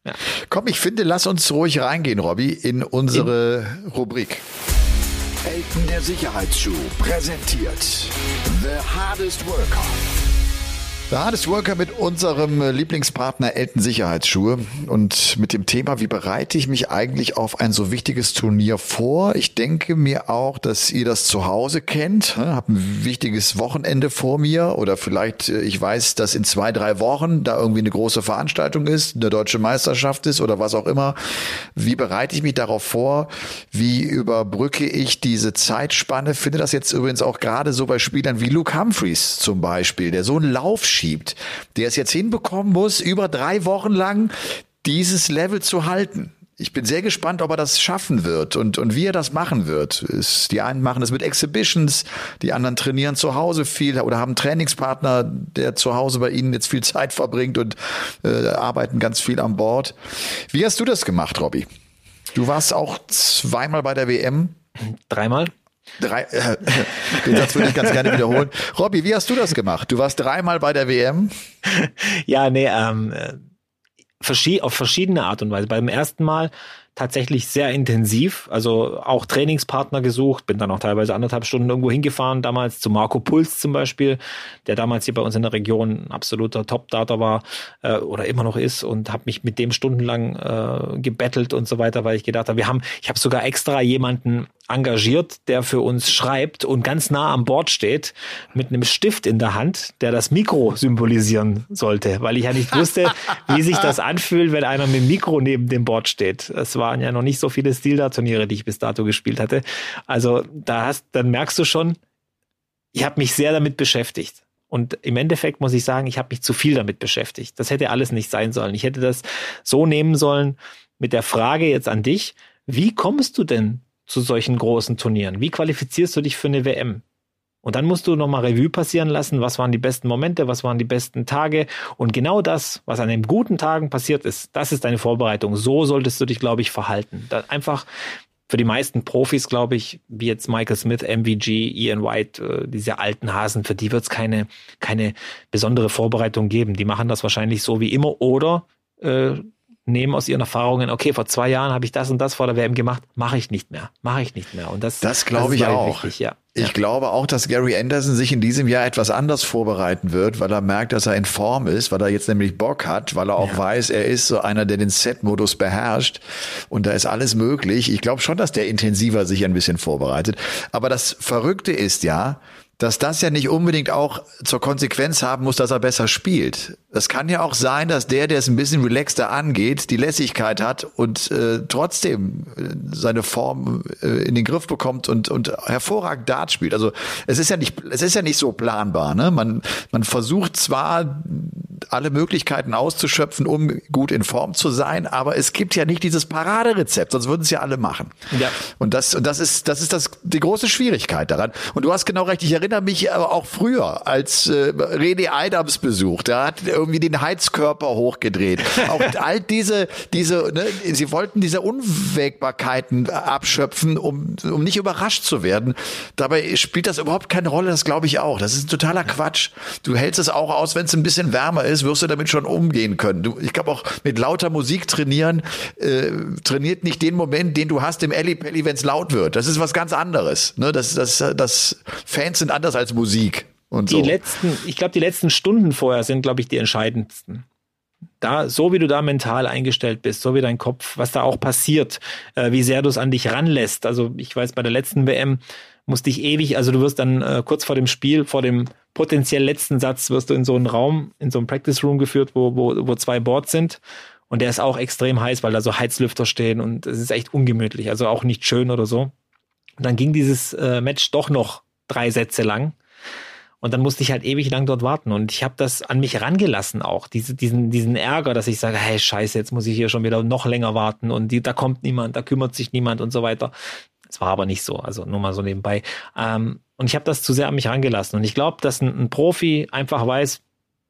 ja. Komm, ich finde, lass uns ruhig reingehen, Robby, in unsere in Rubrik. Elten der Sicherheitsschuh präsentiert The Hardest Worker. The Hardest Worker mit unserem Lieblingspartner Elten Sicherheitsschuhe und mit dem Thema, wie bereite ich mich eigentlich auf ein so wichtiges Turnier vor? Ich denke mir auch, dass ihr das zu Hause kennt. Hab ein wichtiges Wochenende vor mir oder vielleicht, äh, ich weiß, dass in zwei, drei Wochen da irgendwie eine große Veranstaltung ist, eine deutsche Meisterschaft ist oder was auch immer. Wie bereite ich mich darauf vor? Wie überbrücke ich diese Zeitspanne? Finde das jetzt übrigens auch gerade so bei Spielern wie Luke Humphreys zum Beispiel, der so einen Lauf schiebt, der es jetzt hinbekommen muss, über drei Wochen lang dieses Level zu halten. Ich bin sehr gespannt, ob er das schaffen wird und, und wie er das machen wird. die einen machen es mit Exhibitions, die anderen trainieren zu Hause viel oder haben Trainingspartner, der zu Hause bei ihnen jetzt viel Zeit verbringt und äh, arbeiten ganz viel an Bord. Wie hast du das gemacht, Robby? Du warst auch zweimal bei der WM. Dreimal. Drei, äh, den Satz würde ich ganz gerne wiederholen. Robby, wie hast du das gemacht? Du warst dreimal bei der WM. Ja, nee, ähm, äh, auf verschiedene Art und Weise. Beim ersten Mal tatsächlich sehr intensiv, also auch Trainingspartner gesucht, bin dann auch teilweise anderthalb Stunden irgendwo hingefahren, damals zu Marco Puls zum Beispiel, der damals hier bei uns in der Region ein absoluter Top-Data war äh, oder immer noch ist und habe mich mit dem stundenlang äh, gebettelt und so weiter, weil ich gedacht habe, wir haben, ich habe sogar extra jemanden engagiert, der für uns schreibt und ganz nah am Bord steht mit einem Stift in der Hand, der das Mikro symbolisieren sollte, weil ich ja nicht wusste, wie sich das anfühlt, wenn einer mit dem Mikro neben dem Board steht. Es waren ja noch nicht so viele Stilda-Turniere, die ich bis dato gespielt hatte. Also da hast, dann merkst du schon, ich habe mich sehr damit beschäftigt. Und im Endeffekt muss ich sagen, ich habe mich zu viel damit beschäftigt. Das hätte alles nicht sein sollen. Ich hätte das so nehmen sollen mit der Frage jetzt an dich, wie kommst du denn zu solchen großen Turnieren? Wie qualifizierst du dich für eine WM? Und dann musst du nochmal Revue passieren lassen, was waren die besten Momente, was waren die besten Tage. Und genau das, was an den guten Tagen passiert ist, das ist deine Vorbereitung. So solltest du dich, glaube ich, verhalten. Da einfach für die meisten Profis, glaube ich, wie jetzt Michael Smith, MVG, Ian White, äh, diese alten Hasen, für die wird es keine, keine besondere Vorbereitung geben. Die machen das wahrscheinlich so wie immer oder äh, nehmen aus ihren Erfahrungen, okay, vor zwei Jahren habe ich das und das vor der WM gemacht, mache ich nicht mehr, mache ich nicht mehr. Und das, das glaube ich auch. Wichtig, ja. Ich ja. glaube auch, dass Gary Anderson sich in diesem Jahr etwas anders vorbereiten wird, weil er merkt, dass er in Form ist, weil er jetzt nämlich Bock hat, weil er auch ja. weiß, er ist so einer, der den Set-Modus beherrscht und da ist alles möglich. Ich glaube schon, dass der intensiver sich ein bisschen vorbereitet. Aber das Verrückte ist ja, dass das ja nicht unbedingt auch zur Konsequenz haben muss, dass er besser spielt. Es kann ja auch sein, dass der, der es ein bisschen relaxter angeht, die Lässigkeit hat und äh, trotzdem äh, seine Form äh, in den Griff bekommt und, und hervorragend Dart spielt. Also es ist ja nicht, es ist ja nicht so planbar. Ne? Man, man versucht zwar alle Möglichkeiten auszuschöpfen, um gut in Form zu sein, aber es gibt ja nicht dieses Paraderezept, sonst würden es ja alle machen. Ja. Und das, und das ist, das ist das, die große Schwierigkeit daran. Und du hast genau recht, ich erinnere mich aber auch früher, als äh, René Adams besucht, da hat irgendwie den Heizkörper hochgedreht. Auch all diese, diese, ne, sie wollten diese Unwägbarkeiten abschöpfen, um, um nicht überrascht zu werden. Dabei spielt das überhaupt keine Rolle, das glaube ich auch. Das ist totaler Quatsch. Du hältst es auch aus, wenn es ein bisschen wärmer ist, wirst du damit schon umgehen können. Du, ich glaube auch mit lauter Musik trainieren, äh, trainiert nicht den Moment, den du hast im Elli Pelli, wenn es laut wird. Das ist was ganz anderes. Ne? Das, das, das Fans sind anders als Musik. Und die so. letzten, ich glaube, die letzten Stunden vorher sind, glaube ich, die entscheidendsten. Da, so wie du da mental eingestellt bist, so wie dein Kopf, was da auch passiert, äh, wie sehr du es an dich ranlässt. Also ich weiß, bei der letzten WM musste ich ewig, also du wirst dann äh, kurz vor dem Spiel, vor dem potenziell letzten Satz, wirst du in so einen Raum, in so einen Practice Room geführt, wo, wo, wo zwei Boards sind. Und der ist auch extrem heiß, weil da so Heizlüfter stehen und es ist echt ungemütlich, also auch nicht schön oder so. Und dann ging dieses äh, Match doch noch drei Sätze lang. Und dann musste ich halt ewig lang dort warten. Und ich habe das an mich rangelassen auch, diese, diesen, diesen Ärger, dass ich sage, hey, scheiße, jetzt muss ich hier schon wieder noch länger warten und die, da kommt niemand, da kümmert sich niemand und so weiter. Es war aber nicht so, also nur mal so nebenbei. Ähm, und ich habe das zu sehr an mich rangelassen. Und ich glaube, dass ein, ein Profi einfach weiß,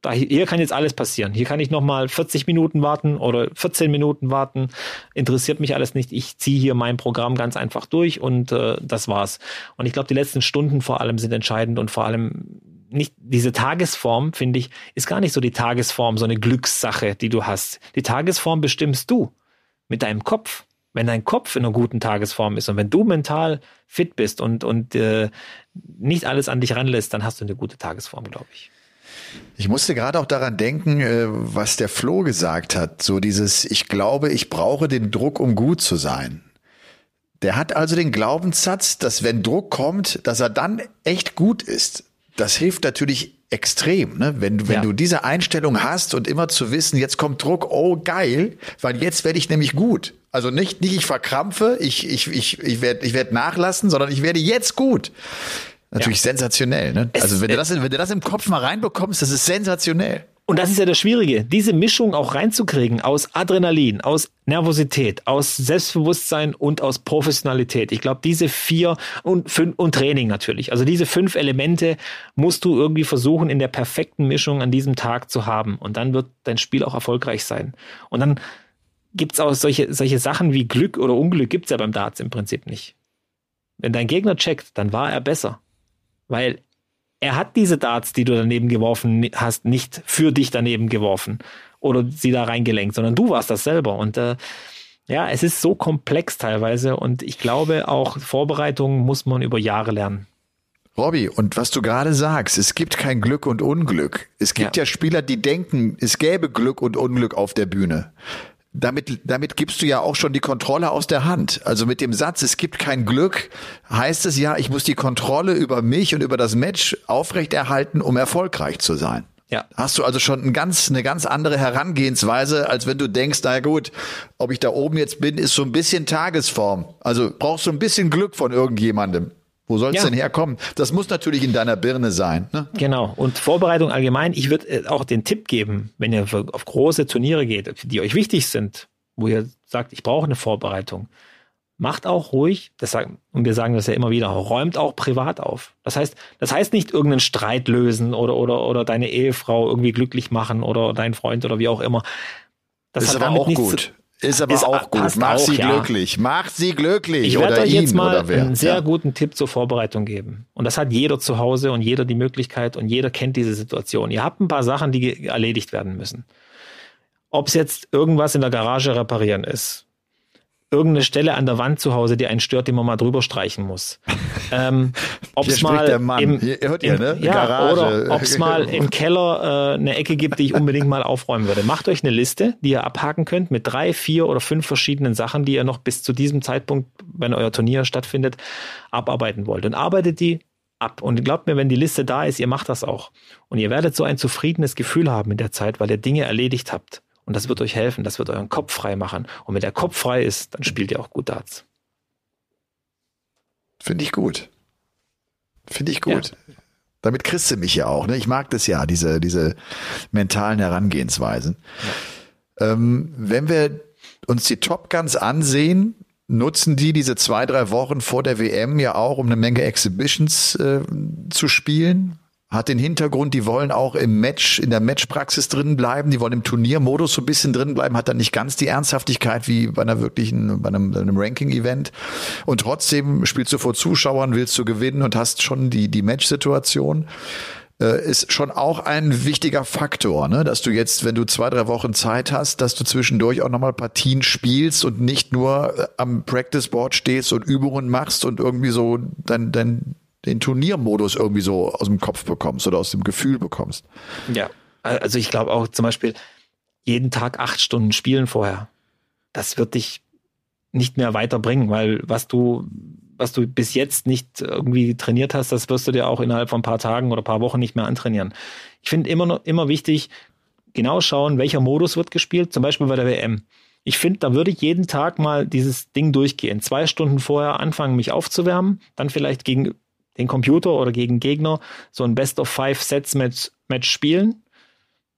da, hier kann jetzt alles passieren. Hier kann ich noch mal 40 Minuten warten oder 14 Minuten warten. Interessiert mich alles nicht. Ich ziehe hier mein Programm ganz einfach durch und äh, das war's. Und ich glaube, die letzten Stunden vor allem sind entscheidend und vor allem nicht diese Tagesform, finde ich, ist gar nicht so die Tagesform, so eine Glückssache, die du hast. Die Tagesform bestimmst du mit deinem Kopf. Wenn dein Kopf in einer guten Tagesform ist und wenn du mental fit bist und, und äh, nicht alles an dich ranlässt, dann hast du eine gute Tagesform, glaube ich. Ich musste gerade auch daran denken, äh, was der Flo gesagt hat. So dieses, ich glaube, ich brauche den Druck, um gut zu sein. Der hat also den Glaubenssatz, dass wenn Druck kommt, dass er dann echt gut ist. Das hilft natürlich extrem, ne? Wenn du, wenn ja. du diese Einstellung hast und immer zu wissen, jetzt kommt Druck, oh geil, weil jetzt werde ich nämlich gut. Also nicht, nicht ich verkrampfe, ich, ich, ich, ich werde ich werd nachlassen, sondern ich werde jetzt gut. Natürlich ja. sensationell, ne? Es, also wenn du, das, wenn du das im Kopf mal reinbekommst, das ist sensationell. Und das ist ja das Schwierige, diese Mischung auch reinzukriegen aus Adrenalin, aus Nervosität, aus Selbstbewusstsein und aus Professionalität. Ich glaube, diese vier und, fünf, und Training natürlich. Also diese fünf Elemente musst du irgendwie versuchen, in der perfekten Mischung an diesem Tag zu haben. Und dann wird dein Spiel auch erfolgreich sein. Und dann gibt's auch solche, solche Sachen wie Glück oder Unglück gibt's ja beim Darts im Prinzip nicht. Wenn dein Gegner checkt, dann war er besser weil er hat diese Darts, die du daneben geworfen hast, nicht für dich daneben geworfen oder sie da reingelenkt, sondern du warst das selber. Und äh, ja, es ist so komplex teilweise und ich glaube, auch Vorbereitungen muss man über Jahre lernen. Robby, und was du gerade sagst, es gibt kein Glück und Unglück. Es gibt ja. ja Spieler, die denken, es gäbe Glück und Unglück auf der Bühne damit, damit gibst du ja auch schon die Kontrolle aus der Hand. Also mit dem Satz, es gibt kein Glück, heißt es ja, ich muss die Kontrolle über mich und über das Match aufrechterhalten, um erfolgreich zu sein. Ja. Hast du also schon ein ganz, eine ganz andere Herangehensweise, als wenn du denkst, na gut, ob ich da oben jetzt bin, ist so ein bisschen Tagesform. Also brauchst du ein bisschen Glück von irgendjemandem. Wo soll es ja. denn herkommen? Das muss natürlich in deiner Birne sein. Ne? Genau. Und Vorbereitung allgemein. Ich würde äh, auch den Tipp geben, wenn ihr auf große Turniere geht, die euch wichtig sind, wo ihr sagt, ich brauche eine Vorbereitung. Macht auch ruhig, das sagen, und wir sagen das ja immer wieder, räumt auch privat auf. Das heißt, das heißt nicht irgendeinen Streit lösen oder, oder, oder deine Ehefrau irgendwie glücklich machen oder dein Freund oder wie auch immer. Das, das ist aber auch gut. Ist aber ist, auch gut. Mach auch, sie ja. glücklich. Mach sie glücklich. Ich werde euch jetzt mal einen sehr ja. guten Tipp zur Vorbereitung geben. Und das hat jeder zu Hause und jeder die Möglichkeit und jeder kennt diese Situation. Ihr habt ein paar Sachen, die erledigt werden müssen. Ob es jetzt irgendwas in der Garage reparieren ist, irgendeine Stelle an der Wand zu Hause, die einen stört, die man mal drüber streichen muss. Ähm, ob es mal der Mann. Im, Hier, hört ihr, ne? ja, Garage. oder ob es mal im Keller äh, eine Ecke gibt, die ich unbedingt mal aufräumen würde. Macht euch eine Liste, die ihr abhaken könnt mit drei, vier oder fünf verschiedenen Sachen, die ihr noch bis zu diesem Zeitpunkt, wenn euer Turnier stattfindet, abarbeiten wollt. Und arbeitet die ab. Und glaubt mir, wenn die Liste da ist, ihr macht das auch. Und ihr werdet so ein zufriedenes Gefühl haben in der Zeit, weil ihr Dinge erledigt habt. Und das wird euch helfen, das wird euren Kopf frei machen. Und wenn der Kopf frei ist, dann spielt ihr auch gut Darts. Finde ich gut. Finde ich gut. Ja. Damit kriegst du mich ja auch. Ne? Ich mag das ja, diese, diese mentalen Herangehensweisen. Ja. Ähm, wenn wir uns die Top Guns ansehen, nutzen die diese zwei, drei Wochen vor der WM ja auch, um eine Menge Exhibitions äh, zu spielen hat den Hintergrund, die wollen auch im Match, in der Matchpraxis drin bleiben, die wollen im Turniermodus so ein bisschen drin bleiben, hat dann nicht ganz die Ernsthaftigkeit wie bei einer wirklichen, bei einem, einem Ranking-Event. Und trotzdem spielst du vor Zuschauern, willst du gewinnen und hast schon die, die Match-Situation äh, ist schon auch ein wichtiger Faktor, ne? dass du jetzt, wenn du zwei, drei Wochen Zeit hast, dass du zwischendurch auch nochmal Partien spielst und nicht nur äh, am Practice Board stehst und Übungen machst und irgendwie so dein, dein, den Turniermodus irgendwie so aus dem Kopf bekommst oder aus dem Gefühl bekommst. Ja, also ich glaube auch zum Beispiel jeden Tag acht Stunden spielen vorher. Das wird dich nicht mehr weiterbringen, weil was du, was du bis jetzt nicht irgendwie trainiert hast, das wirst du dir auch innerhalb von ein paar Tagen oder ein paar Wochen nicht mehr antrainieren. Ich finde immer, immer wichtig, genau schauen, welcher Modus wird gespielt, zum Beispiel bei der WM. Ich finde, da würde ich jeden Tag mal dieses Ding durchgehen. Zwei Stunden vorher anfangen, mich aufzuwärmen, dann vielleicht gegen den Computer oder gegen Gegner so ein Best of Five Sets Match, Match spielen,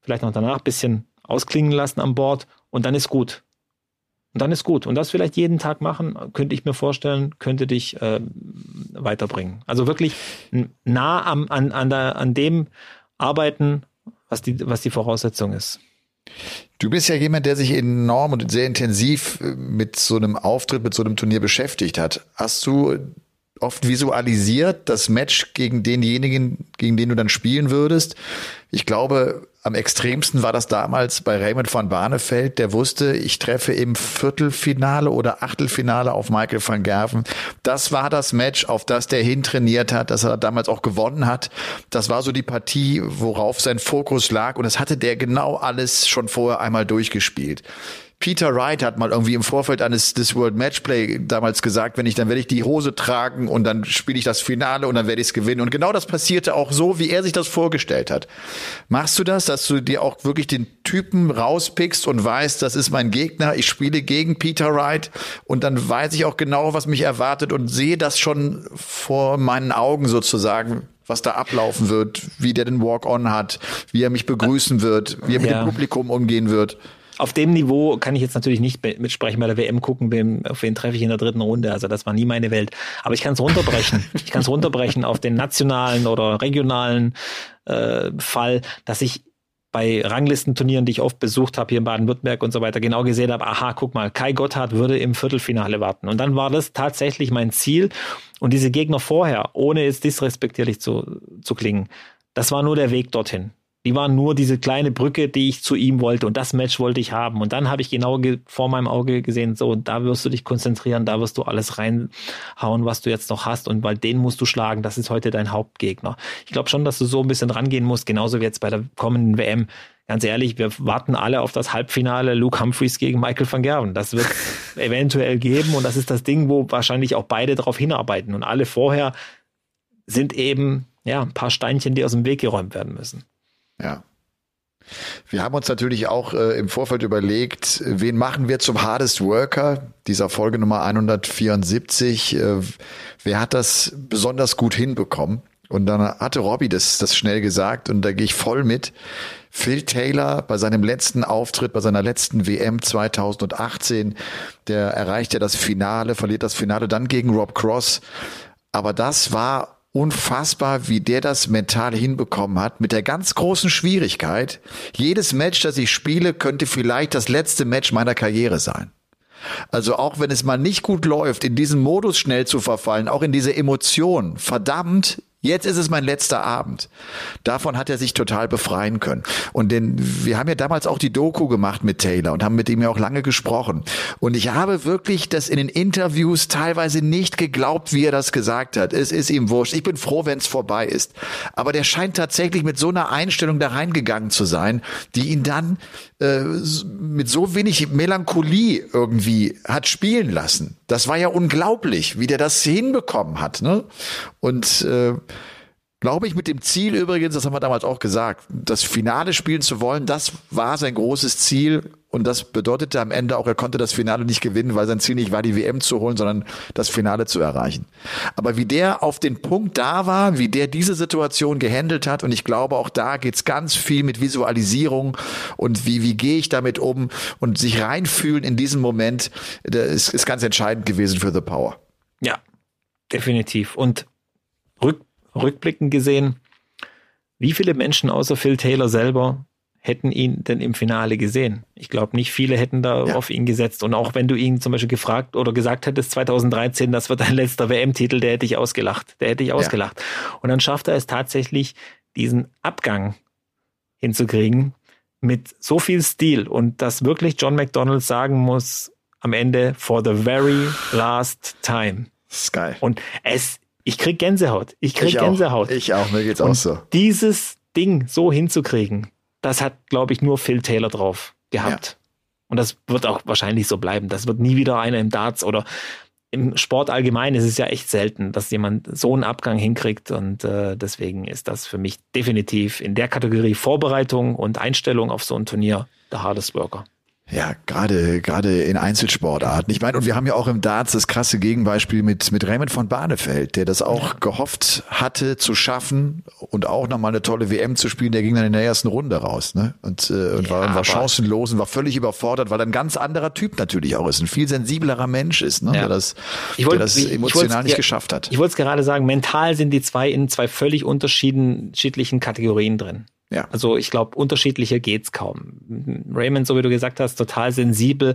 vielleicht noch danach ein bisschen ausklingen lassen an Bord und dann ist gut. Und dann ist gut. Und das vielleicht jeden Tag machen, könnte ich mir vorstellen, könnte dich äh, weiterbringen. Also wirklich nah am, an, an, der, an dem arbeiten, was die, was die Voraussetzung ist. Du bist ja jemand, der sich enorm und sehr intensiv äh, mit so einem Auftritt, mit so einem Turnier beschäftigt hat. Hast du oft visualisiert das Match gegen denjenigen, gegen den du dann spielen würdest? Ich glaube, am extremsten war das damals bei Raymond van Barneveld, der wusste, ich treffe im Viertelfinale oder Achtelfinale auf Michael van Gerven. Das war das Match, auf das der hintrainiert hat, das er damals auch gewonnen hat. Das war so die Partie, worauf sein Fokus lag und das hatte der genau alles schon vorher einmal durchgespielt. Peter Wright hat mal irgendwie im Vorfeld eines des World Matchplay damals gesagt, wenn ich, dann werde ich die Hose tragen und dann spiele ich das Finale und dann werde ich es gewinnen. Und genau das passierte auch so, wie er sich das vorgestellt hat. Machst du das, dass du dir auch wirklich den Typen rauspickst und weißt, das ist mein Gegner, ich spiele gegen Peter Wright und dann weiß ich auch genau, was mich erwartet und sehe das schon vor meinen Augen sozusagen, was da ablaufen wird, wie der den Walk-on hat, wie er mich begrüßen wird, wie er mit ja. dem Publikum umgehen wird auf dem Niveau kann ich jetzt natürlich nicht mitsprechen bei der WM gucken, wem, auf wen treffe ich in der dritten Runde. Also das war nie meine Welt. Aber ich kann es runterbrechen. ich kann es runterbrechen auf den nationalen oder regionalen äh, Fall, dass ich bei Ranglistenturnieren, die ich oft besucht habe, hier in Baden-Württemberg und so weiter, genau gesehen habe, aha, guck mal, Kai Gotthard würde im Viertelfinale warten. Und dann war das tatsächlich mein Ziel. Und diese Gegner vorher, ohne jetzt disrespektierlich zu, zu klingen, das war nur der Weg dorthin. Die waren nur diese kleine Brücke, die ich zu ihm wollte und das Match wollte ich haben. Und dann habe ich genau vor meinem Auge gesehen, so, da wirst du dich konzentrieren, da wirst du alles reinhauen, was du jetzt noch hast und weil den musst du schlagen, das ist heute dein Hauptgegner. Ich glaube schon, dass du so ein bisschen rangehen musst, genauso wie jetzt bei der kommenden WM. Ganz ehrlich, wir warten alle auf das Halbfinale Luke Humphreys gegen Michael van Gerven. Das wird eventuell geben und das ist das Ding, wo wahrscheinlich auch beide darauf hinarbeiten und alle vorher sind eben ja ein paar Steinchen, die aus dem Weg geräumt werden müssen. Ja. Wir haben uns natürlich auch äh, im Vorfeld überlegt, wen machen wir zum Hardest Worker dieser Folge Nummer 174. Äh, wer hat das besonders gut hinbekommen? Und dann hatte Robbie das, das schnell gesagt und da gehe ich voll mit. Phil Taylor bei seinem letzten Auftritt, bei seiner letzten WM 2018, der erreicht ja das Finale, verliert das Finale dann gegen Rob Cross. Aber das war unfassbar, wie der das mental hinbekommen hat, mit der ganz großen Schwierigkeit. Jedes Match, das ich spiele, könnte vielleicht das letzte Match meiner Karriere sein. Also auch wenn es mal nicht gut läuft, in diesen Modus schnell zu verfallen, auch in diese Emotion. Verdammt, Jetzt ist es mein letzter Abend. Davon hat er sich total befreien können. Und denn wir haben ja damals auch die Doku gemacht mit Taylor und haben mit ihm ja auch lange gesprochen. Und ich habe wirklich das in den Interviews teilweise nicht geglaubt, wie er das gesagt hat. Es ist ihm wurscht. Ich bin froh, wenn es vorbei ist. Aber der scheint tatsächlich mit so einer Einstellung da reingegangen zu sein, die ihn dann äh, mit so wenig Melancholie irgendwie hat spielen lassen. Das war ja unglaublich, wie der das hinbekommen hat. Ne? Und äh, glaube ich, mit dem Ziel übrigens, das haben wir damals auch gesagt, das Finale spielen zu wollen, das war sein großes Ziel. Und das bedeutete am Ende auch, er konnte das Finale nicht gewinnen, weil sein Ziel nicht war, die WM zu holen, sondern das Finale zu erreichen. Aber wie der auf den Punkt da war, wie der diese Situation gehandelt hat, und ich glaube, auch da geht's ganz viel mit Visualisierung und wie, wie gehe ich damit um und sich reinfühlen in diesen Moment, das ist, ist ganz entscheidend gewesen für The Power. Ja, definitiv. Und rück rückblickend gesehen, wie viele Menschen außer Phil Taylor selber hätten ihn denn im Finale gesehen? Ich glaube, nicht viele hätten da ja. auf ihn gesetzt. Und auch wenn du ihn zum Beispiel gefragt oder gesagt hättest, 2013, das wird dein letzter WM-Titel, der hätte ich ausgelacht. Der hätte ich ausgelacht. Ja. Und dann schafft er es tatsächlich, diesen Abgang hinzukriegen mit so viel Stil und dass wirklich John McDonald sagen muss, am Ende, for the very last time. Sky. Und es ich krieg Gänsehaut. Ich krieg ich Gänsehaut. Auch. Ich auch, mir geht's und auch so. Dieses Ding so hinzukriegen, das hat, glaube ich, nur Phil Taylor drauf gehabt. Ja. Und das wird auch wahrscheinlich so bleiben. Das wird nie wieder einer im Darts oder im Sport allgemein ist es ja echt selten, dass jemand so einen Abgang hinkriegt. Und äh, deswegen ist das für mich definitiv in der Kategorie Vorbereitung und Einstellung auf so ein Turnier der hardest worker. Ja, gerade gerade in Einzelsportarten. Ich meine, und wir haben ja auch im Darts das krasse Gegenbeispiel mit mit Raymond von Barnefeld, der das auch gehofft hatte zu schaffen und auch nochmal eine tolle WM zu spielen. Der ging dann in der ersten Runde raus, ne? Und, äh, und Ja, war, war chancenlos und war völlig überfordert, weil er ein ganz anderer Typ natürlich auch ist, ein viel sensiblerer Mensch ist, ne? Ja. Der das, Ich wollt- der das emotional nicht ja, geschafft hat. Ich wollte es gerade sagen, mental sind die zwei in zwei völlig unterschiedlichen Kategorien drin. Ja. Also ich glaube, unterschiedlicher geht's kaum. Raymond, so wie du gesagt hast, total sensibel,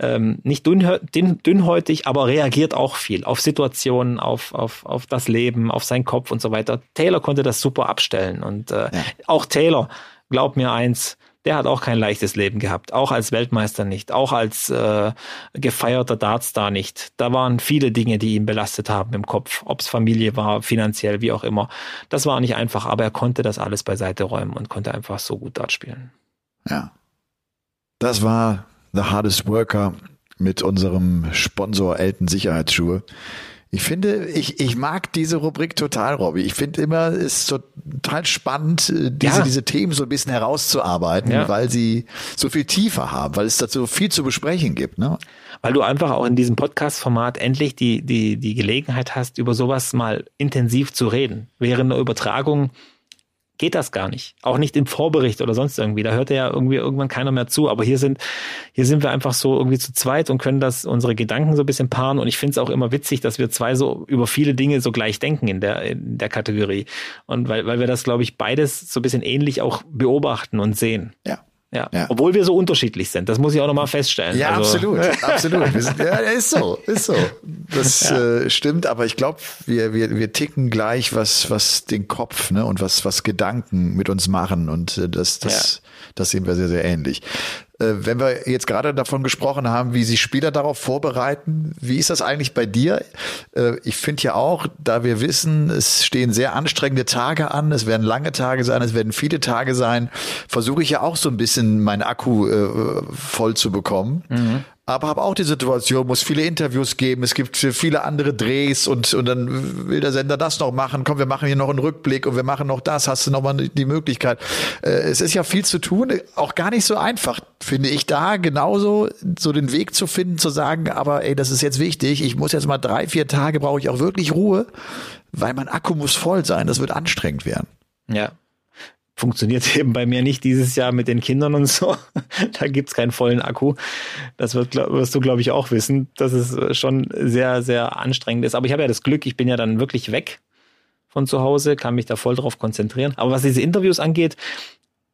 ähm, nicht dünn, dünnhäutig, aber reagiert auch viel auf Situationen, auf, auf, auf das Leben, auf seinen Kopf und so weiter. Taylor konnte das super abstellen und äh, auch Taylor, glaub mir eins, der hat auch kein leichtes Leben gehabt, auch als Weltmeister nicht, auch als äh, gefeierter Dartstar nicht. Da waren viele Dinge, die ihn belastet haben im Kopf, ob es Familie war, finanziell, wie auch immer. Das war nicht einfach, aber er konnte das alles beiseite räumen und konnte einfach so gut Dart spielen. Ja. Das war The Hardest Worker mit unserem Sponsor Elten Sicherheitsschuhe. Ich finde, ich, ich mag diese Rubrik total, Robby. Ich finde immer, es ist total spannend, äh, diese, Ja. diese Themen so ein bisschen herauszuarbeiten, Ja. weil sie so viel tiefer haben, weil es dazu viel zu besprechen gibt. Ne? Weil du einfach auch in diesem Podcast-Format endlich die, die, die Gelegenheit hast, über sowas mal intensiv zu reden. Während der Übertragung geht das gar nicht. Auch nicht im Vorbericht oder sonst irgendwie. Da hört ja irgendwie irgendwann keiner mehr zu. Aber hier sind, hier sind wir einfach so irgendwie zu zweit und können das unsere Gedanken so ein bisschen paaren. Und ich finde es auch immer witzig, dass wir zwei so über viele Dinge so gleich denken in der, in der Kategorie. Und weil, weil wir das, glaube ich, beides so ein bisschen ähnlich auch beobachten und sehen. Ja. Ja. Ja. Obwohl wir so unterschiedlich sind. Das muss ich auch nochmal feststellen. Ja, Also- absolut, absolut. Sind, ja, ist so, ist so. Das äh, stimmt, aber ich glaube, wir, wir, wir ticken gleich, was, was den Kopf ne, und was, was Gedanken mit uns machen und äh, das, das, das sehen wir sehr, sehr ähnlich. Äh, wenn wir jetzt gerade davon gesprochen haben, wie sich Spieler darauf vorbereiten, wie ist das eigentlich bei dir? Äh, ich finde ja auch, da wir wissen, es stehen sehr anstrengende Tage an, es werden lange Tage sein, es werden viele Tage sein, versuche ich ja auch so ein bisschen meinen Akku äh, voll zu bekommen. Aber habe auch die Situation, muss viele Interviews geben, es gibt viele andere Drehs und, und dann will der Sender das noch machen. Komm, wir machen hier noch einen Rückblick und wir machen noch das, hast du noch mal die Möglichkeit. Äh, es ist ja viel zu tun, auch gar nicht so einfach, finde ich, da genauso so den Weg zu finden, zu sagen, aber ey, das ist jetzt wichtig, ich muss jetzt mal drei, vier Tage, brauche ich auch wirklich Ruhe, weil mein Akku muss voll sein, das wird anstrengend werden. Ja. Funktioniert eben bei mir nicht dieses Jahr mit den Kindern und so. Da gibt's keinen vollen Akku. Das wird, wirst du, glaube ich, auch wissen, dass es äh, schon sehr, sehr anstrengend ist. Aber ich habe ja das Glück, ich bin ja dann wirklich weg von zu Hause, kann mich da voll drauf konzentrieren. Aber was diese Interviews angeht,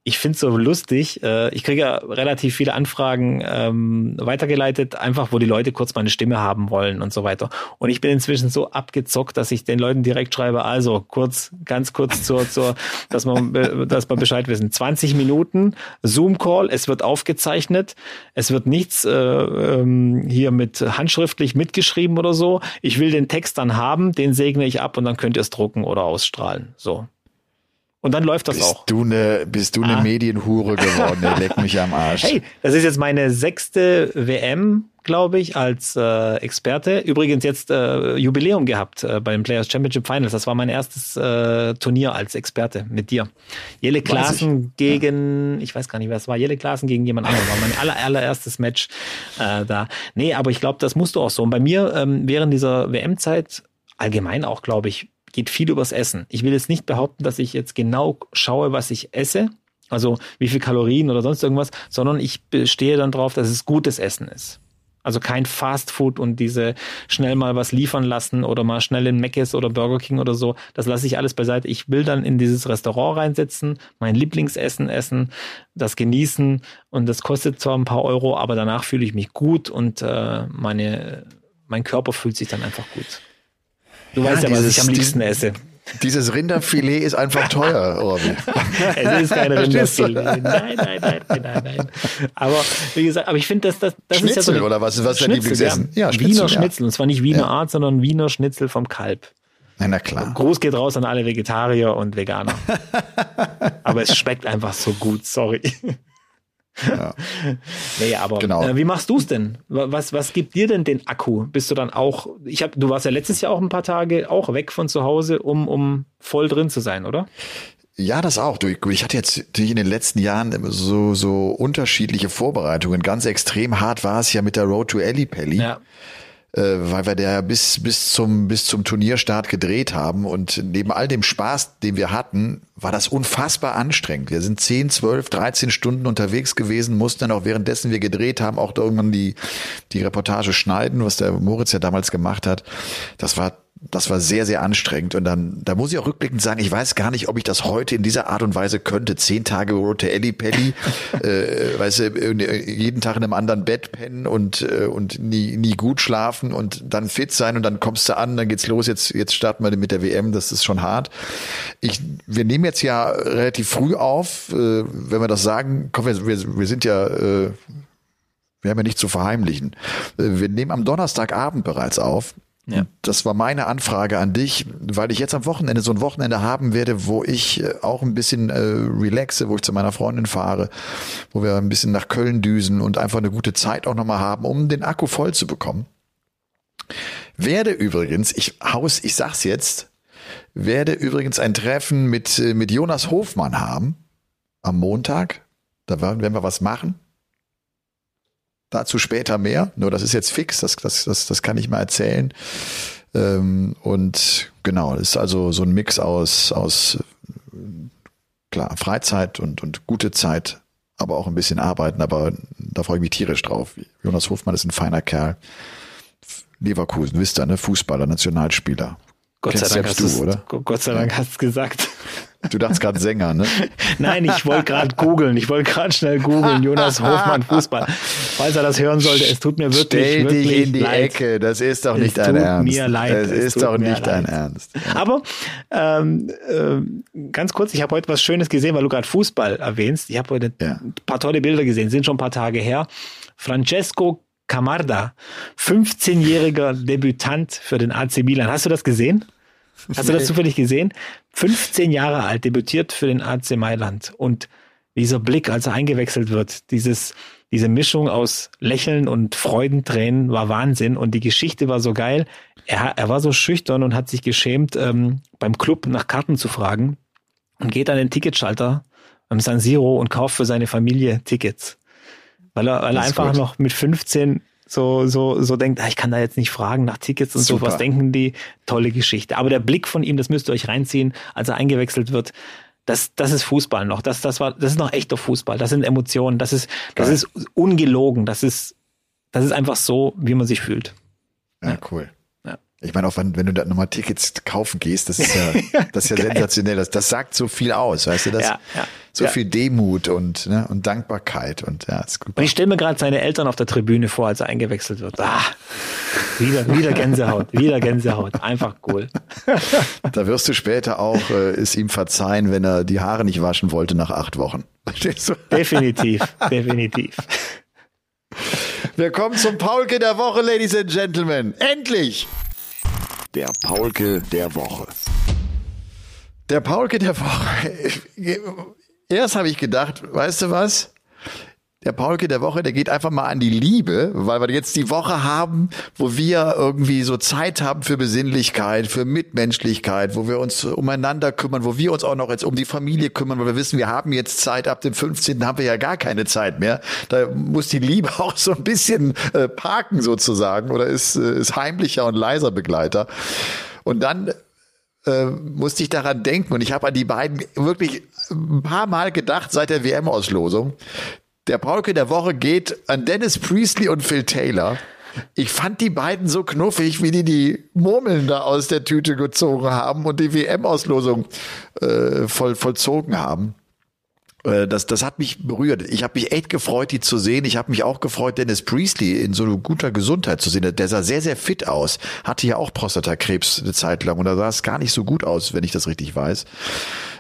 ich finde es so lustig. Äh, ich kriege ja relativ viele Anfragen ähm, weitergeleitet, einfach wo die Leute kurz meine Stimme haben wollen und so weiter. Und ich bin inzwischen so abgezockt, dass ich den Leuten direkt schreibe, also kurz, ganz kurz zur, zur dass man, dass man Bescheid wissen. 20 Minuten Zoom-Call, es wird aufgezeichnet, es wird nichts äh, ähm, hier mit handschriftlich mitgeschrieben oder so. Ich will den Text dann haben, den segne ich ab und dann könnt ihr es drucken oder ausstrahlen. So. Und dann läuft das Bist auch. du eine, bist du eine Ah. Medienhure geworden, leck mich am Arsch. Hey, das ist jetzt meine sechste WM, glaube ich, als äh, Experte. Übrigens jetzt äh, Jubiläum gehabt äh, bei den Players Championship Finals. Das war mein erstes äh, Turnier als Experte mit dir. Jelle Klaassen gegen, ich weiß gar nicht, wer es war, Jelle Klaassen gegen jemand anderen. War mein aller, allererstes Match äh, da. Nee, aber ich glaube, das musst du auch so. Und bei mir ähm, während dieser WM-Zeit, allgemein auch, glaube ich, geht viel übers Essen. Ich will jetzt nicht behaupten, dass ich jetzt genau schaue, was ich esse, also wie viel Kalorien oder sonst irgendwas, sondern ich bestehe dann drauf, dass es gutes Essen ist. Also kein Fast Food und diese schnell mal was liefern lassen oder mal schnell in Mc's oder Burger King oder so. Das lasse ich alles beiseite. Ich will dann in dieses Restaurant reinsetzen, mein Lieblingsessen essen, das genießen und das kostet zwar ein paar Euro, aber danach fühle ich mich gut und äh, meine, mein Körper fühlt sich dann einfach gut. Du Ja, weißt ja, was dieses- ich am liebsten esse. Dieses Rinderfilet ist einfach teuer, Robby. Es ist du? Rinderfilet. Nein, nein, nein, nein, nein. Aber wie gesagt, aber ich finde, dass das, das ist ja so Schnitzel oder was- was ist dein Schnitzel, Lieblingsessen? Ja, Ja, Schnitzel, Wiener. Schnitzel. Und zwar nicht Wiener. Art, sondern Wiener Schnitzel vom Kalb. Na, klar. Gruß geht raus an alle Vegetarier und Veganer. aber es schmeckt einfach so gut, sorry. Nee, aber Genau. äh, wie machst du es denn? Wa- Was, was gibt dir denn den Akku? Bist du dann auch, ich hab, du warst ja letztes Jahr auch ein paar Tage auch weg von zu Hause, um, um voll drin zu sein, oder? Ja, das auch. Du, ich hatte jetzt natürlich in den letzten Jahren so, so unterschiedliche Vorbereitungen. Ganz extrem hart war es ja mit der Road to Ellipelli. Ja äh, weil wir der bis, bis zum, bis zum Turnierstart gedreht haben. Und neben all dem Spaß, den wir hatten, war das unfassbar anstrengend. Wir sind 10, 12, 13 Stunden unterwegs gewesen, mussten dann auch währenddessen wir gedreht haben, auch irgendwann die, die Reportage schneiden, was der Moritz ja damals gemacht hat. Das war das war sehr, sehr anstrengend. Und dann, da muss ich auch rückblickend sagen, ich weiß gar nicht, ob ich das heute in dieser Art und Weise könnte. Zehn Tage Rote Elli Pelli, äh, weißt du, äh, jeden Tag in einem anderen Bett pennen und, äh, und nie, nie gut schlafen und dann fit sein und dann kommst du an, dann geht's los, jetzt, jetzt starten wir mit der WM, das ist schon hart. Ich, wir nehmen jetzt ja relativ früh auf, äh, wenn wir das sagen, komm, wir, wir, wir sind ja, äh, wir haben ja nichts zu verheimlichen. Äh, wir nehmen am Donnerstagabend bereits auf. Ja. Das war meine Anfrage an dich, weil ich jetzt am Wochenende so ein Wochenende haben werde, wo ich äh, auch ein bisschen äh, relaxe, wo ich zu meiner Freundin fahre, wo wir ein bisschen nach Köln düsen und einfach eine gute Zeit auch nochmal haben, um den Akku voll zu bekommen. Werde übrigens, ich haus, ich sag's jetzt, werde übrigens ein Treffen mit, äh, mit Jonas Hofmann haben am Montag. Da werden wir was machen. Dazu später mehr. Nur das ist jetzt fix, das, das, das, das kann ich mal erzählen. Ähm, und genau, ist also so ein Mix aus, aus klar, Freizeit und, und gute Zeit, aber auch ein bisschen arbeiten, aber da freue ich mich tierisch drauf. Jonas Hofmann ist ein feiner Kerl. Leverkusen, wisst ihr, ne? Fußballer, Nationalspieler. Gott sei Dank hast du, oder? Gott sei Dank hast du gesagt. Du dachtest gerade Sänger, ne? Nein, ich wollte gerade googeln. Ich wollte gerade schnell googeln. Jonas Hofmann, Fußball. Falls er das hören sollte, es tut mir wirklich, Stell wirklich dich in die leid. Ecke. Das ist doch nicht dein Ernst. Mir leid. Das ist doch nicht dein Ernst. Aber ähm, äh, ganz kurz, ich habe heute was Schönes gesehen, weil du gerade Fußball erwähnst. Ich habe heute ja. ein paar tolle Bilder gesehen, sind schon ein paar Tage her. Francesco Camarda, 15-jähriger Debütant für den AC Milan. Hast du das gesehen? Hast du das zufällig gesehen? 15 Jahre alt, debütiert für den AC Mailand. Und dieser Blick, als er eingewechselt wird, dieses, diese Mischung aus Lächeln und Freudentränen war Wahnsinn. Und die Geschichte war so geil. Er, er war so schüchtern und hat sich geschämt, ähm, beim Club nach Karten zu fragen und geht an den Ticketschalter beim San Siro und kauft für seine Familie Tickets. Weil er, weil er einfach gut. noch mit 15 so, so, so denkt, ah, ich kann da jetzt nicht fragen nach Tickets und Super. so, was denken die? Tolle Geschichte. Aber der Blick von ihm, das müsst ihr euch reinziehen, als er eingewechselt wird, das, das ist Fußball noch. Das, das war, das ist noch echter Fußball. Das sind Emotionen. Das ist, das ist ungelogen. Das ist, das ist einfach so, wie man sich fühlt. Ja, ja. cool. Ich meine, auch wenn, wenn du da nochmal Tickets kaufen gehst, das ist ja, das ist ja sensationell. Das, das sagt so viel aus, weißt du, das ja, ja, so ja. viel Demut und, ne, und Dankbarkeit und ja, ist gut. Und ich stelle mir gerade seine Eltern auf der Tribüne vor, als er eingewechselt wird. Ah, wieder, wieder Gänsehaut, wieder Gänsehaut. Einfach cool. Da wirst du später auch äh, es ihm verzeihen, wenn er die Haare nicht waschen wollte nach acht Wochen. Verstehst du? Definitiv, definitiv. Wir kommen zum Paulke der Woche, Ladies and Gentlemen. Endlich! Der Paulke der Woche. Der Paulke der Woche. Erst habe ich gedacht, weißt du was? Der Paulke der Woche, der geht einfach mal an die Liebe, weil wir jetzt die Woche haben, wo wir irgendwie so Zeit haben für Besinnlichkeit, für Mitmenschlichkeit, wo wir uns umeinander kümmern, wo wir uns auch noch jetzt um die Familie kümmern, weil wir wissen, wir haben jetzt Zeit, ab dem 15. haben wir ja gar keine Zeit mehr. Da muss die Liebe auch so ein bisschen äh, parken sozusagen oder ist, äh, ist heimlicher und leiser Begleiter. Und dann äh, musste ich daran denken und ich habe an die beiden wirklich ein paar Mal gedacht seit der WM-Auslosung. Der Paulke der Woche geht an Dennis Priestley und Phil Taylor. Ich fand die beiden so knuffig, wie die die Murmeln da aus der Tüte gezogen haben und die WM-Auslosung äh, voll, vollzogen haben. Äh, das, das hat mich berührt. Ich habe mich echt gefreut, die zu sehen. Ich habe mich auch gefreut, Dennis Priestley in so guter Gesundheit zu sehen. Der sah sehr, sehr fit aus. Hatte ja auch Prostatakrebs eine Zeit lang und da sah es gar nicht so gut aus, wenn ich das richtig weiß.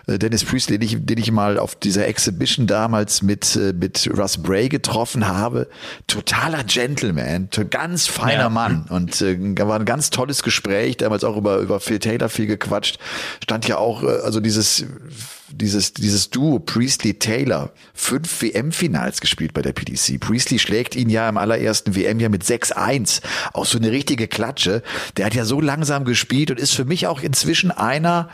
Äh, Dennis Priestley, den ich, den ich mal auf dieser Exhibition damals mit, äh, mit Russ Bray getroffen habe. Totaler Gentleman, ganz feiner ja. Mann. Und äh, war ein ganz tolles Gespräch, damals auch über, über Phil Taylor viel gequatscht. Stand ja auch, äh, also dieses dieses, dieses Duo Priestley-Taylor fünf WM-Finals gespielt bei der PDC. Priestley schlägt ihn ja im allerersten WM-Jahr mit 6-1. Auch so eine richtige Klatsche. Der hat ja so langsam gespielt und ist für mich auch inzwischen einer,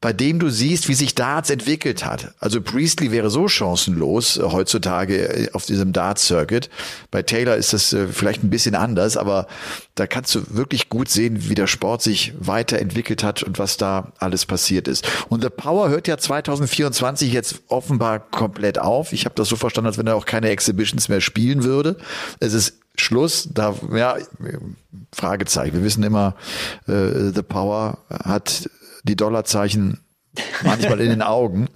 bei dem du siehst, wie sich Darts entwickelt hat. Also Priestley wäre so chancenlos äh, heutzutage äh, auf diesem Darts-Circuit. Bei Taylor ist das äh, vielleicht ein bisschen anders, aber da kannst du wirklich gut sehen, wie der Sport sich weiterentwickelt hat und was da alles passiert ist. Und The Power hört ja 2024 jetzt offenbar komplett auf. Ich habe das so verstanden, als wenn er auch keine Exhibitions mehr spielen würde. Es ist Schluss, da, ja, Fragezeichen. Wir wissen immer, äh, The Power hat die Dollarzeichen manchmal in den Augen.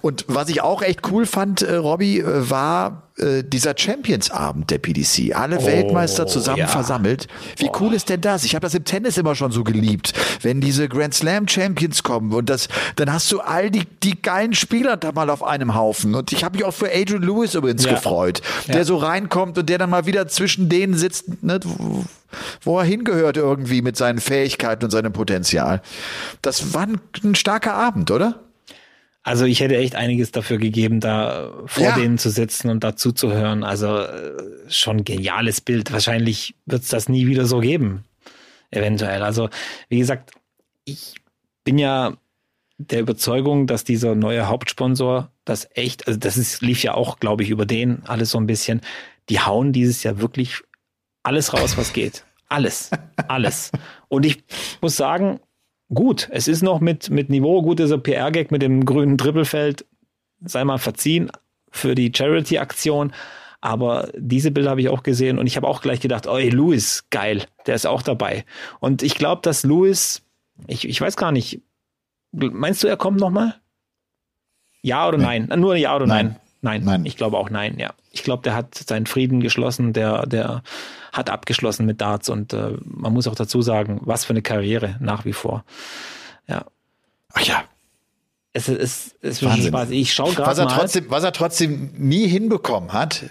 Und was ich auch echt cool fand, äh, Robby, äh, war äh, dieser Champions-Abend der PDC. Alle oh, Weltmeister zusammen ja. versammelt. Wie oh. cool ist denn das? Ich habe das im Tennis immer schon so geliebt, wenn diese Grand Slam Champions kommen und das, dann hast du all die, die geilen Spieler da mal auf einem Haufen. Und ich habe mich auch für Adrian Lewis übrigens ja. gefreut, der ja. so reinkommt und der dann mal wieder zwischen denen sitzt, ne, wo er hingehört irgendwie mit seinen Fähigkeiten und seinem Potenzial. Das war ein, ein starker Abend, oder? Also ich hätte echt einiges dafür gegeben, da vor ja. denen zu sitzen und dazu zu hören. Also äh, schon geniales Bild. Wahrscheinlich wird es das nie wieder so geben. Eventuell. Also wie gesagt, ich bin ja der Überzeugung, dass dieser neue Hauptsponsor das echt, also das ist, lief ja auch, glaube ich, über den alles so ein bisschen. Die hauen dieses Jahr wirklich alles raus, was geht. Alles. Alles. Und ich muss sagen, gut. Es ist noch mit, mit Niveau. Gut, dieser PR-Gag mit dem grünen Trippelfeld sei mal verziehen für die Charity-Aktion. Aber diese Bilder habe ich auch gesehen und ich habe auch gleich gedacht, oh, ey, Louis, geil, der ist auch dabei. Und ich glaube, dass Louis, ich, ich weiß gar nicht, meinst du, er kommt nochmal? Ja oder nein? nein? Nur ja oder nein? Nein. Nein? nein. Ich glaube auch nein, ja. Ich glaube, der hat seinen Frieden geschlossen, der, der hat abgeschlossen mit Darts und äh, man muss auch dazu sagen, was für eine Karriere nach wie vor. Ja. Ach ja. Es ist, es ist. Spaß. Ich schaue gerade was er trotzdem, was er trotzdem nie hinbekommen hat,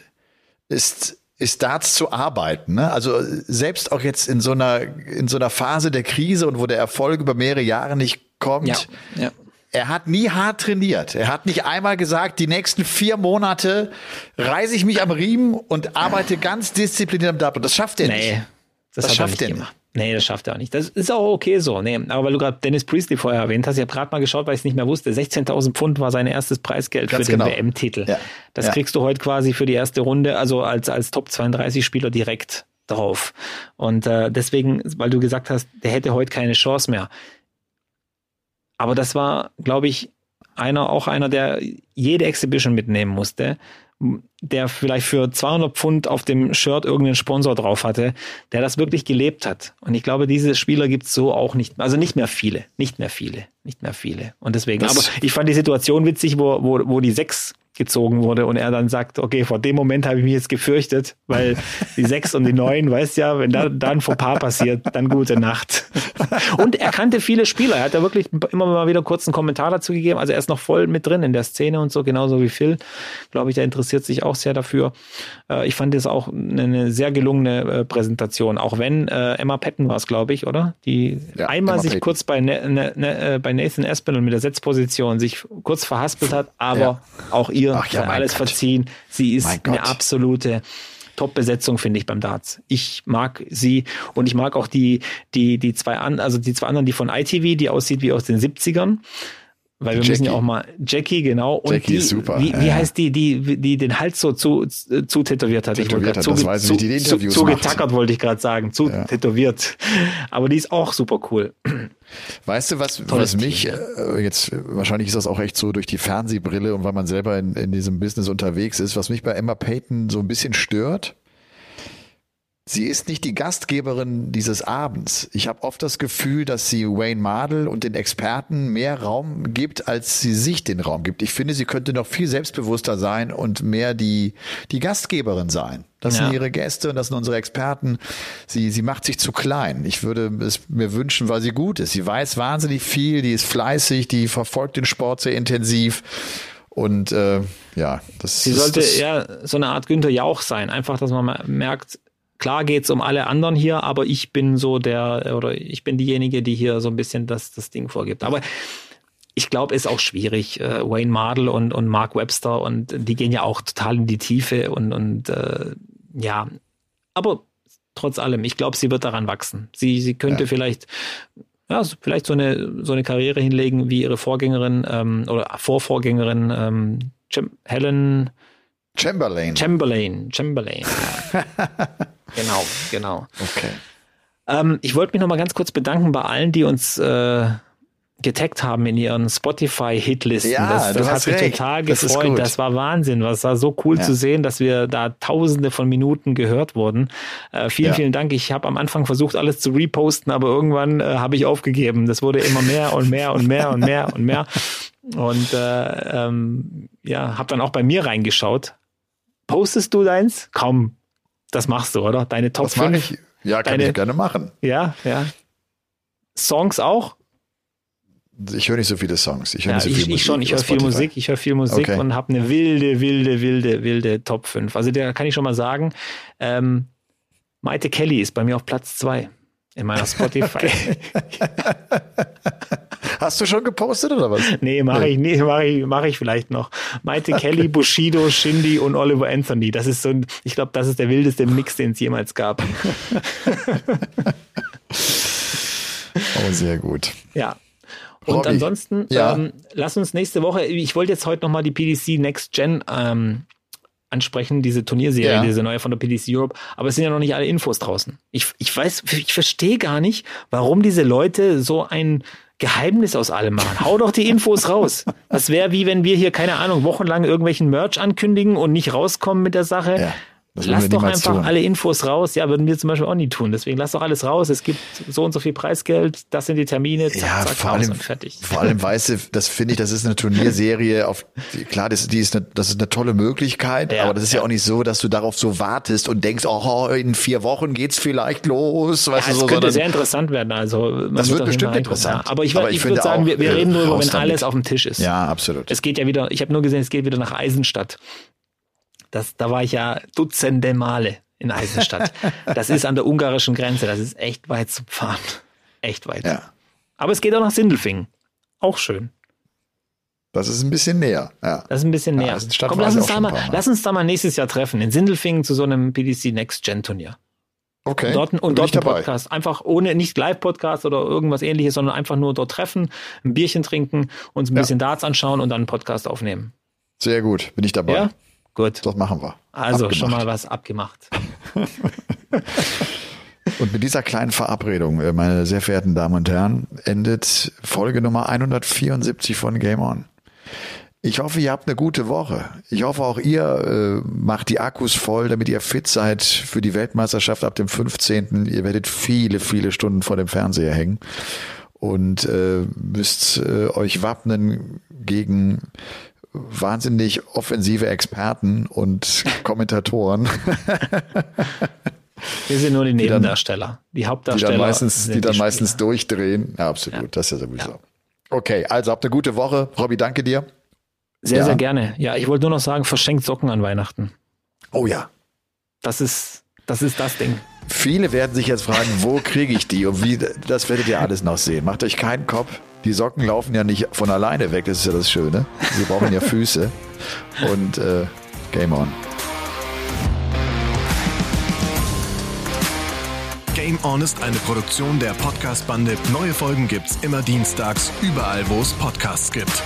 ist ist Darts zu arbeiten. Ne? Also selbst auch jetzt in so einer in so einer Phase der Krise und wo der Erfolg über mehrere Jahre nicht kommt, ja, ja. Er hat nie hart trainiert. Er hat nicht einmal gesagt, die nächsten vier Monate reise ich mich am Riemen und arbeite ganz diszipliniert am Double. Das schafft er nee, nicht. Das, das schafft er nicht. Nee, das schafft er auch nicht. Das ist auch okay so. Nee, aber weil du gerade Dennis Priestley vorher erwähnt hast, ich habe gerade mal geschaut, weil ich es nicht mehr wusste. 16.000 Pfund war sein erstes Preisgeld Ganz für den genau. WM-Titel. Ja. Das ja. kriegst du heute quasi für die erste Runde, also als, als Top 32 Spieler direkt drauf. Und äh, deswegen, weil du gesagt hast, der hätte heute keine Chance mehr. Aber das war, glaube ich, einer, auch einer, der jede Exhibition mitnehmen musste, der vielleicht für 200 Pfund auf dem Shirt irgendeinen Sponsor drauf hatte, der das wirklich gelebt hat. Und ich glaube, diese Spieler gibt es so auch nicht, also nicht mehr viele, nicht mehr viele, nicht mehr viele. Und deswegen, das aber ich fand die Situation witzig, wo, wo, wo die sechs gezogen wurde und er dann sagt, okay, vor dem Moment habe ich mich jetzt gefürchtet, weil die sechs und die neun, weißt ja, wenn da dann vor Paar passiert, dann gute Nacht. Und er kannte viele Spieler, er hat da wirklich immer mal wieder kurz einen Kommentar dazu gegeben, also er ist noch voll mit drin in der Szene und so, genauso wie Phil, glaube ich, der interessiert sich auch sehr dafür. Äh, ich fand es auch eine sehr gelungene äh, Präsentation, auch wenn äh, Emma Patton war es, glaube ich, oder? Die ja, einmal Emma sich Patton. kurz bei, ne, ne, ne, bei Nathan Espinel mit der Setzposition sich kurz verhaspelt hat, aber ja. auch ihr Ach, ja, alles Gott. verziehen. Sie ist eine absolute Top-Besetzung, finde ich, beim Darts. Ich mag sie und ich mag auch die, die, die zwei an, also die zwei anderen, die von ITV, die aussieht wie aus den 70ern. Weil wir Jackie. müssen ja auch mal Jackie, genau. Und Jackie die, ist super. Wie, wie ja. heißt die, die, die den Hals so zu, zu tätowiert hat? Tätowiert ich hat, das weiß ich nicht, die Interviews Zu, zu getackert wollte ich gerade sagen, zu ja. tätowiert. Aber die ist auch super cool. Weißt du, was, was mich, äh, jetzt, wahrscheinlich ist das auch echt so durch die Fernsehbrille und weil man selber in, in diesem Business unterwegs ist, was mich bei Emma Payton so ein bisschen stört, Sie ist nicht die Gastgeberin dieses Abends. Ich habe oft das Gefühl, dass sie Wayne Mardell und den Experten mehr Raum gibt, als sie sich den Raum gibt. Ich finde, sie könnte noch viel selbstbewusster sein und mehr die, die Gastgeberin sein. Das ja. sind ihre Gäste und das sind unsere Experten. Sie, sie macht sich zu klein. Ich würde es mir wünschen, weil sie gut ist. Sie weiß wahnsinnig viel, die ist fleißig, die verfolgt den Sport sehr intensiv. Und äh, ja, das Sie sollte ja so eine Art Günther Jauch sein. Einfach, dass man merkt, Klar geht's um alle anderen hier, aber ich bin so der, oder ich bin diejenige, die hier so ein bisschen das, das Ding vorgibt. Aber ich glaube, ist auch schwierig. Äh, Wayne Mardell und, und Mark Webster und die gehen ja auch total in die Tiefe und, und äh, ja, aber trotz allem, ich glaube, sie wird daran wachsen. Sie, sie könnte ja. vielleicht ja, vielleicht so eine, so eine Karriere hinlegen wie ihre Vorgängerin ähm, oder Vorvorgängerin ähm, Helen Chamberlain. Chamberlain. Chamberlain. genau, genau. Okay. Ähm, ich wollte mich noch mal ganz kurz bedanken bei allen, die uns äh, getaggt haben in ihren Spotify-Hitlisten. Ja, das du das hast hat mich recht. total Das gefreut. gut. Das, war Wahnsinn. Was war so cool Ja. zu sehen, dass wir da tausende von Minuten gehört wurden. Äh, vielen, Ja. vielen Dank. Ich habe am Anfang versucht, alles zu reposten, aber irgendwann äh, habe ich aufgegeben. Das wurde immer mehr und mehr und mehr und mehr und mehr. Und äh, ähm, ja, habe dann auch bei mir reingeschaut. Postest du deins? Komm, das machst du, oder? Deine Top mache 5? ich? Ja, kann Deine- ich gerne machen. Ja, ja. Songs auch? Ich höre nicht so viele Songs. Ich höre Ja, so ich, viel Musik. ich schon, ich höre viel. Musik, ich höre viel Musik Okay. und habe eine wilde, wilde, wilde, wilde Top 5. Also da kann ich schon mal sagen, ähm, Maite Kelly ist bei mir auf Platz 2 in meiner Spotify. Hast du schon gepostet oder was? nee, mache ich nicht, mache ich, mach ich vielleicht noch. Maite Kelly, Bushido, Shindy und Oliver Anthony. Das ist so ein, ich glaube, das ist der wildeste Mix, den es jemals gab. Oh, sehr gut. Ja. Und Robby, ansonsten, ja. ähm, lass uns nächste Woche, ich wollte jetzt heute nochmal die PDC Next Gen ähm, ansprechen, diese Turnierserie, Ja. diese neue von der PDC Europe, aber es sind ja noch nicht alle Infos draußen. Ich, ich weiß, ich verstehe gar nicht, warum diese Leute so ein Geheimnis aus allem machen. Hau doch die Infos raus. Das wäre wie wenn wir hier, keine Ahnung, wochenlang irgendwelchen Merch ankündigen und nicht rauskommen mit der Sache. Ja, das Lass doch einfach tun. alle Infos raus. Ja, würden wir zum Beispiel auch nie tun. Deswegen lass doch alles raus. Es gibt so und so viel Preisgeld, das sind die Termine, zack, Ja, zack, vor allem, fertig. vor allem weißt du, das finde ich, das ist eine Turnierserie auf, klar, das, die ist eine, das ist eine tolle Möglichkeit, Ja, aber das ist ja. ja. auch nicht so, dass du darauf so wartest und denkst, oh, in vier Wochen geht's vielleicht los, weißt Ja, du es so, könnte sondern sehr interessant werden. Also, man Das wird bestimmt interessant. Ja. Aber ich, Aber ich, ich würde sagen, auch, wir, wir äh, reden raus wenn alles auf dem Tisch ist. ja, absolut. Es geht ja wieder, ich habe nur gesehen, es geht wieder nach Eisenstadt. Das, da war ich ja dutzende Male in Eisenstadt. das ist an der ungarischen Grenze. Das ist echt weit zu fahren. Echt weit. ja, Aber es geht auch nach Sindelfingen. Auch schön. das ist ein bisschen näher. Ja. Das ist ein bisschen Ja, näher. Eisenstadt Komm, lass uns, da mal, Mal. lass uns da mal nächstes Jahr treffen. In Sindelfingen zu so einem PDC Next Gen Turnier. Okay. Dort, und dort ein dabei. Podcast. Einfach ohne, nicht Live-Podcast oder irgendwas ähnliches, sondern einfach nur dort treffen, ein Bierchen trinken, uns ein Ja. bisschen Darts anschauen und dann einen Podcast aufnehmen. Sehr gut, bin ich dabei. Ja? Gut. Das machen wir. Also Abgemacht. schon mal was abgemacht. Und mit dieser kleinen Verabredung, äh, meine sehr verehrten Damen und Herren, endet Folge Nummer 174 von Game On. Ich hoffe, ihr habt eine gute Woche. Ich hoffe, auch ihr äh, macht die Akkus voll, damit ihr fit seid für die Weltmeisterschaft ab dem 15. Ihr werdet viele, viele Stunden vor dem Fernseher hängen und äh, müsst äh, euch wappnen gegen wahnsinnig offensive Experten und Kommentatoren. Wir sind nur die dann- Nebendarsteller. Die die Hauptdarsteller. dann meistens, die dann Spieler. meistens durchdrehen. Ja, absolut. Das ist ja sowieso. Okay, also habt eine gute Woche. Robby, danke dir. Sehr, Ja. sehr gerne. Ja, ich wollte nur noch sagen, verschenkt Socken an Weihnachten. Oh ja. Das ist, das ist das Ding. Viele werden sich jetzt fragen, wo kriege ich die und wie, das werdet ihr alles noch sehen. Macht euch keinen Kopf. Die Socken laufen ja nicht von alleine weg, das ist ja das Schöne. Sie brauchen ja Füße. Und äh, Game on. Game On ist eine Produktion der Podcast-Bande. Neue Folgen gibt's immer dienstags, überall, wo es Podcasts gibt.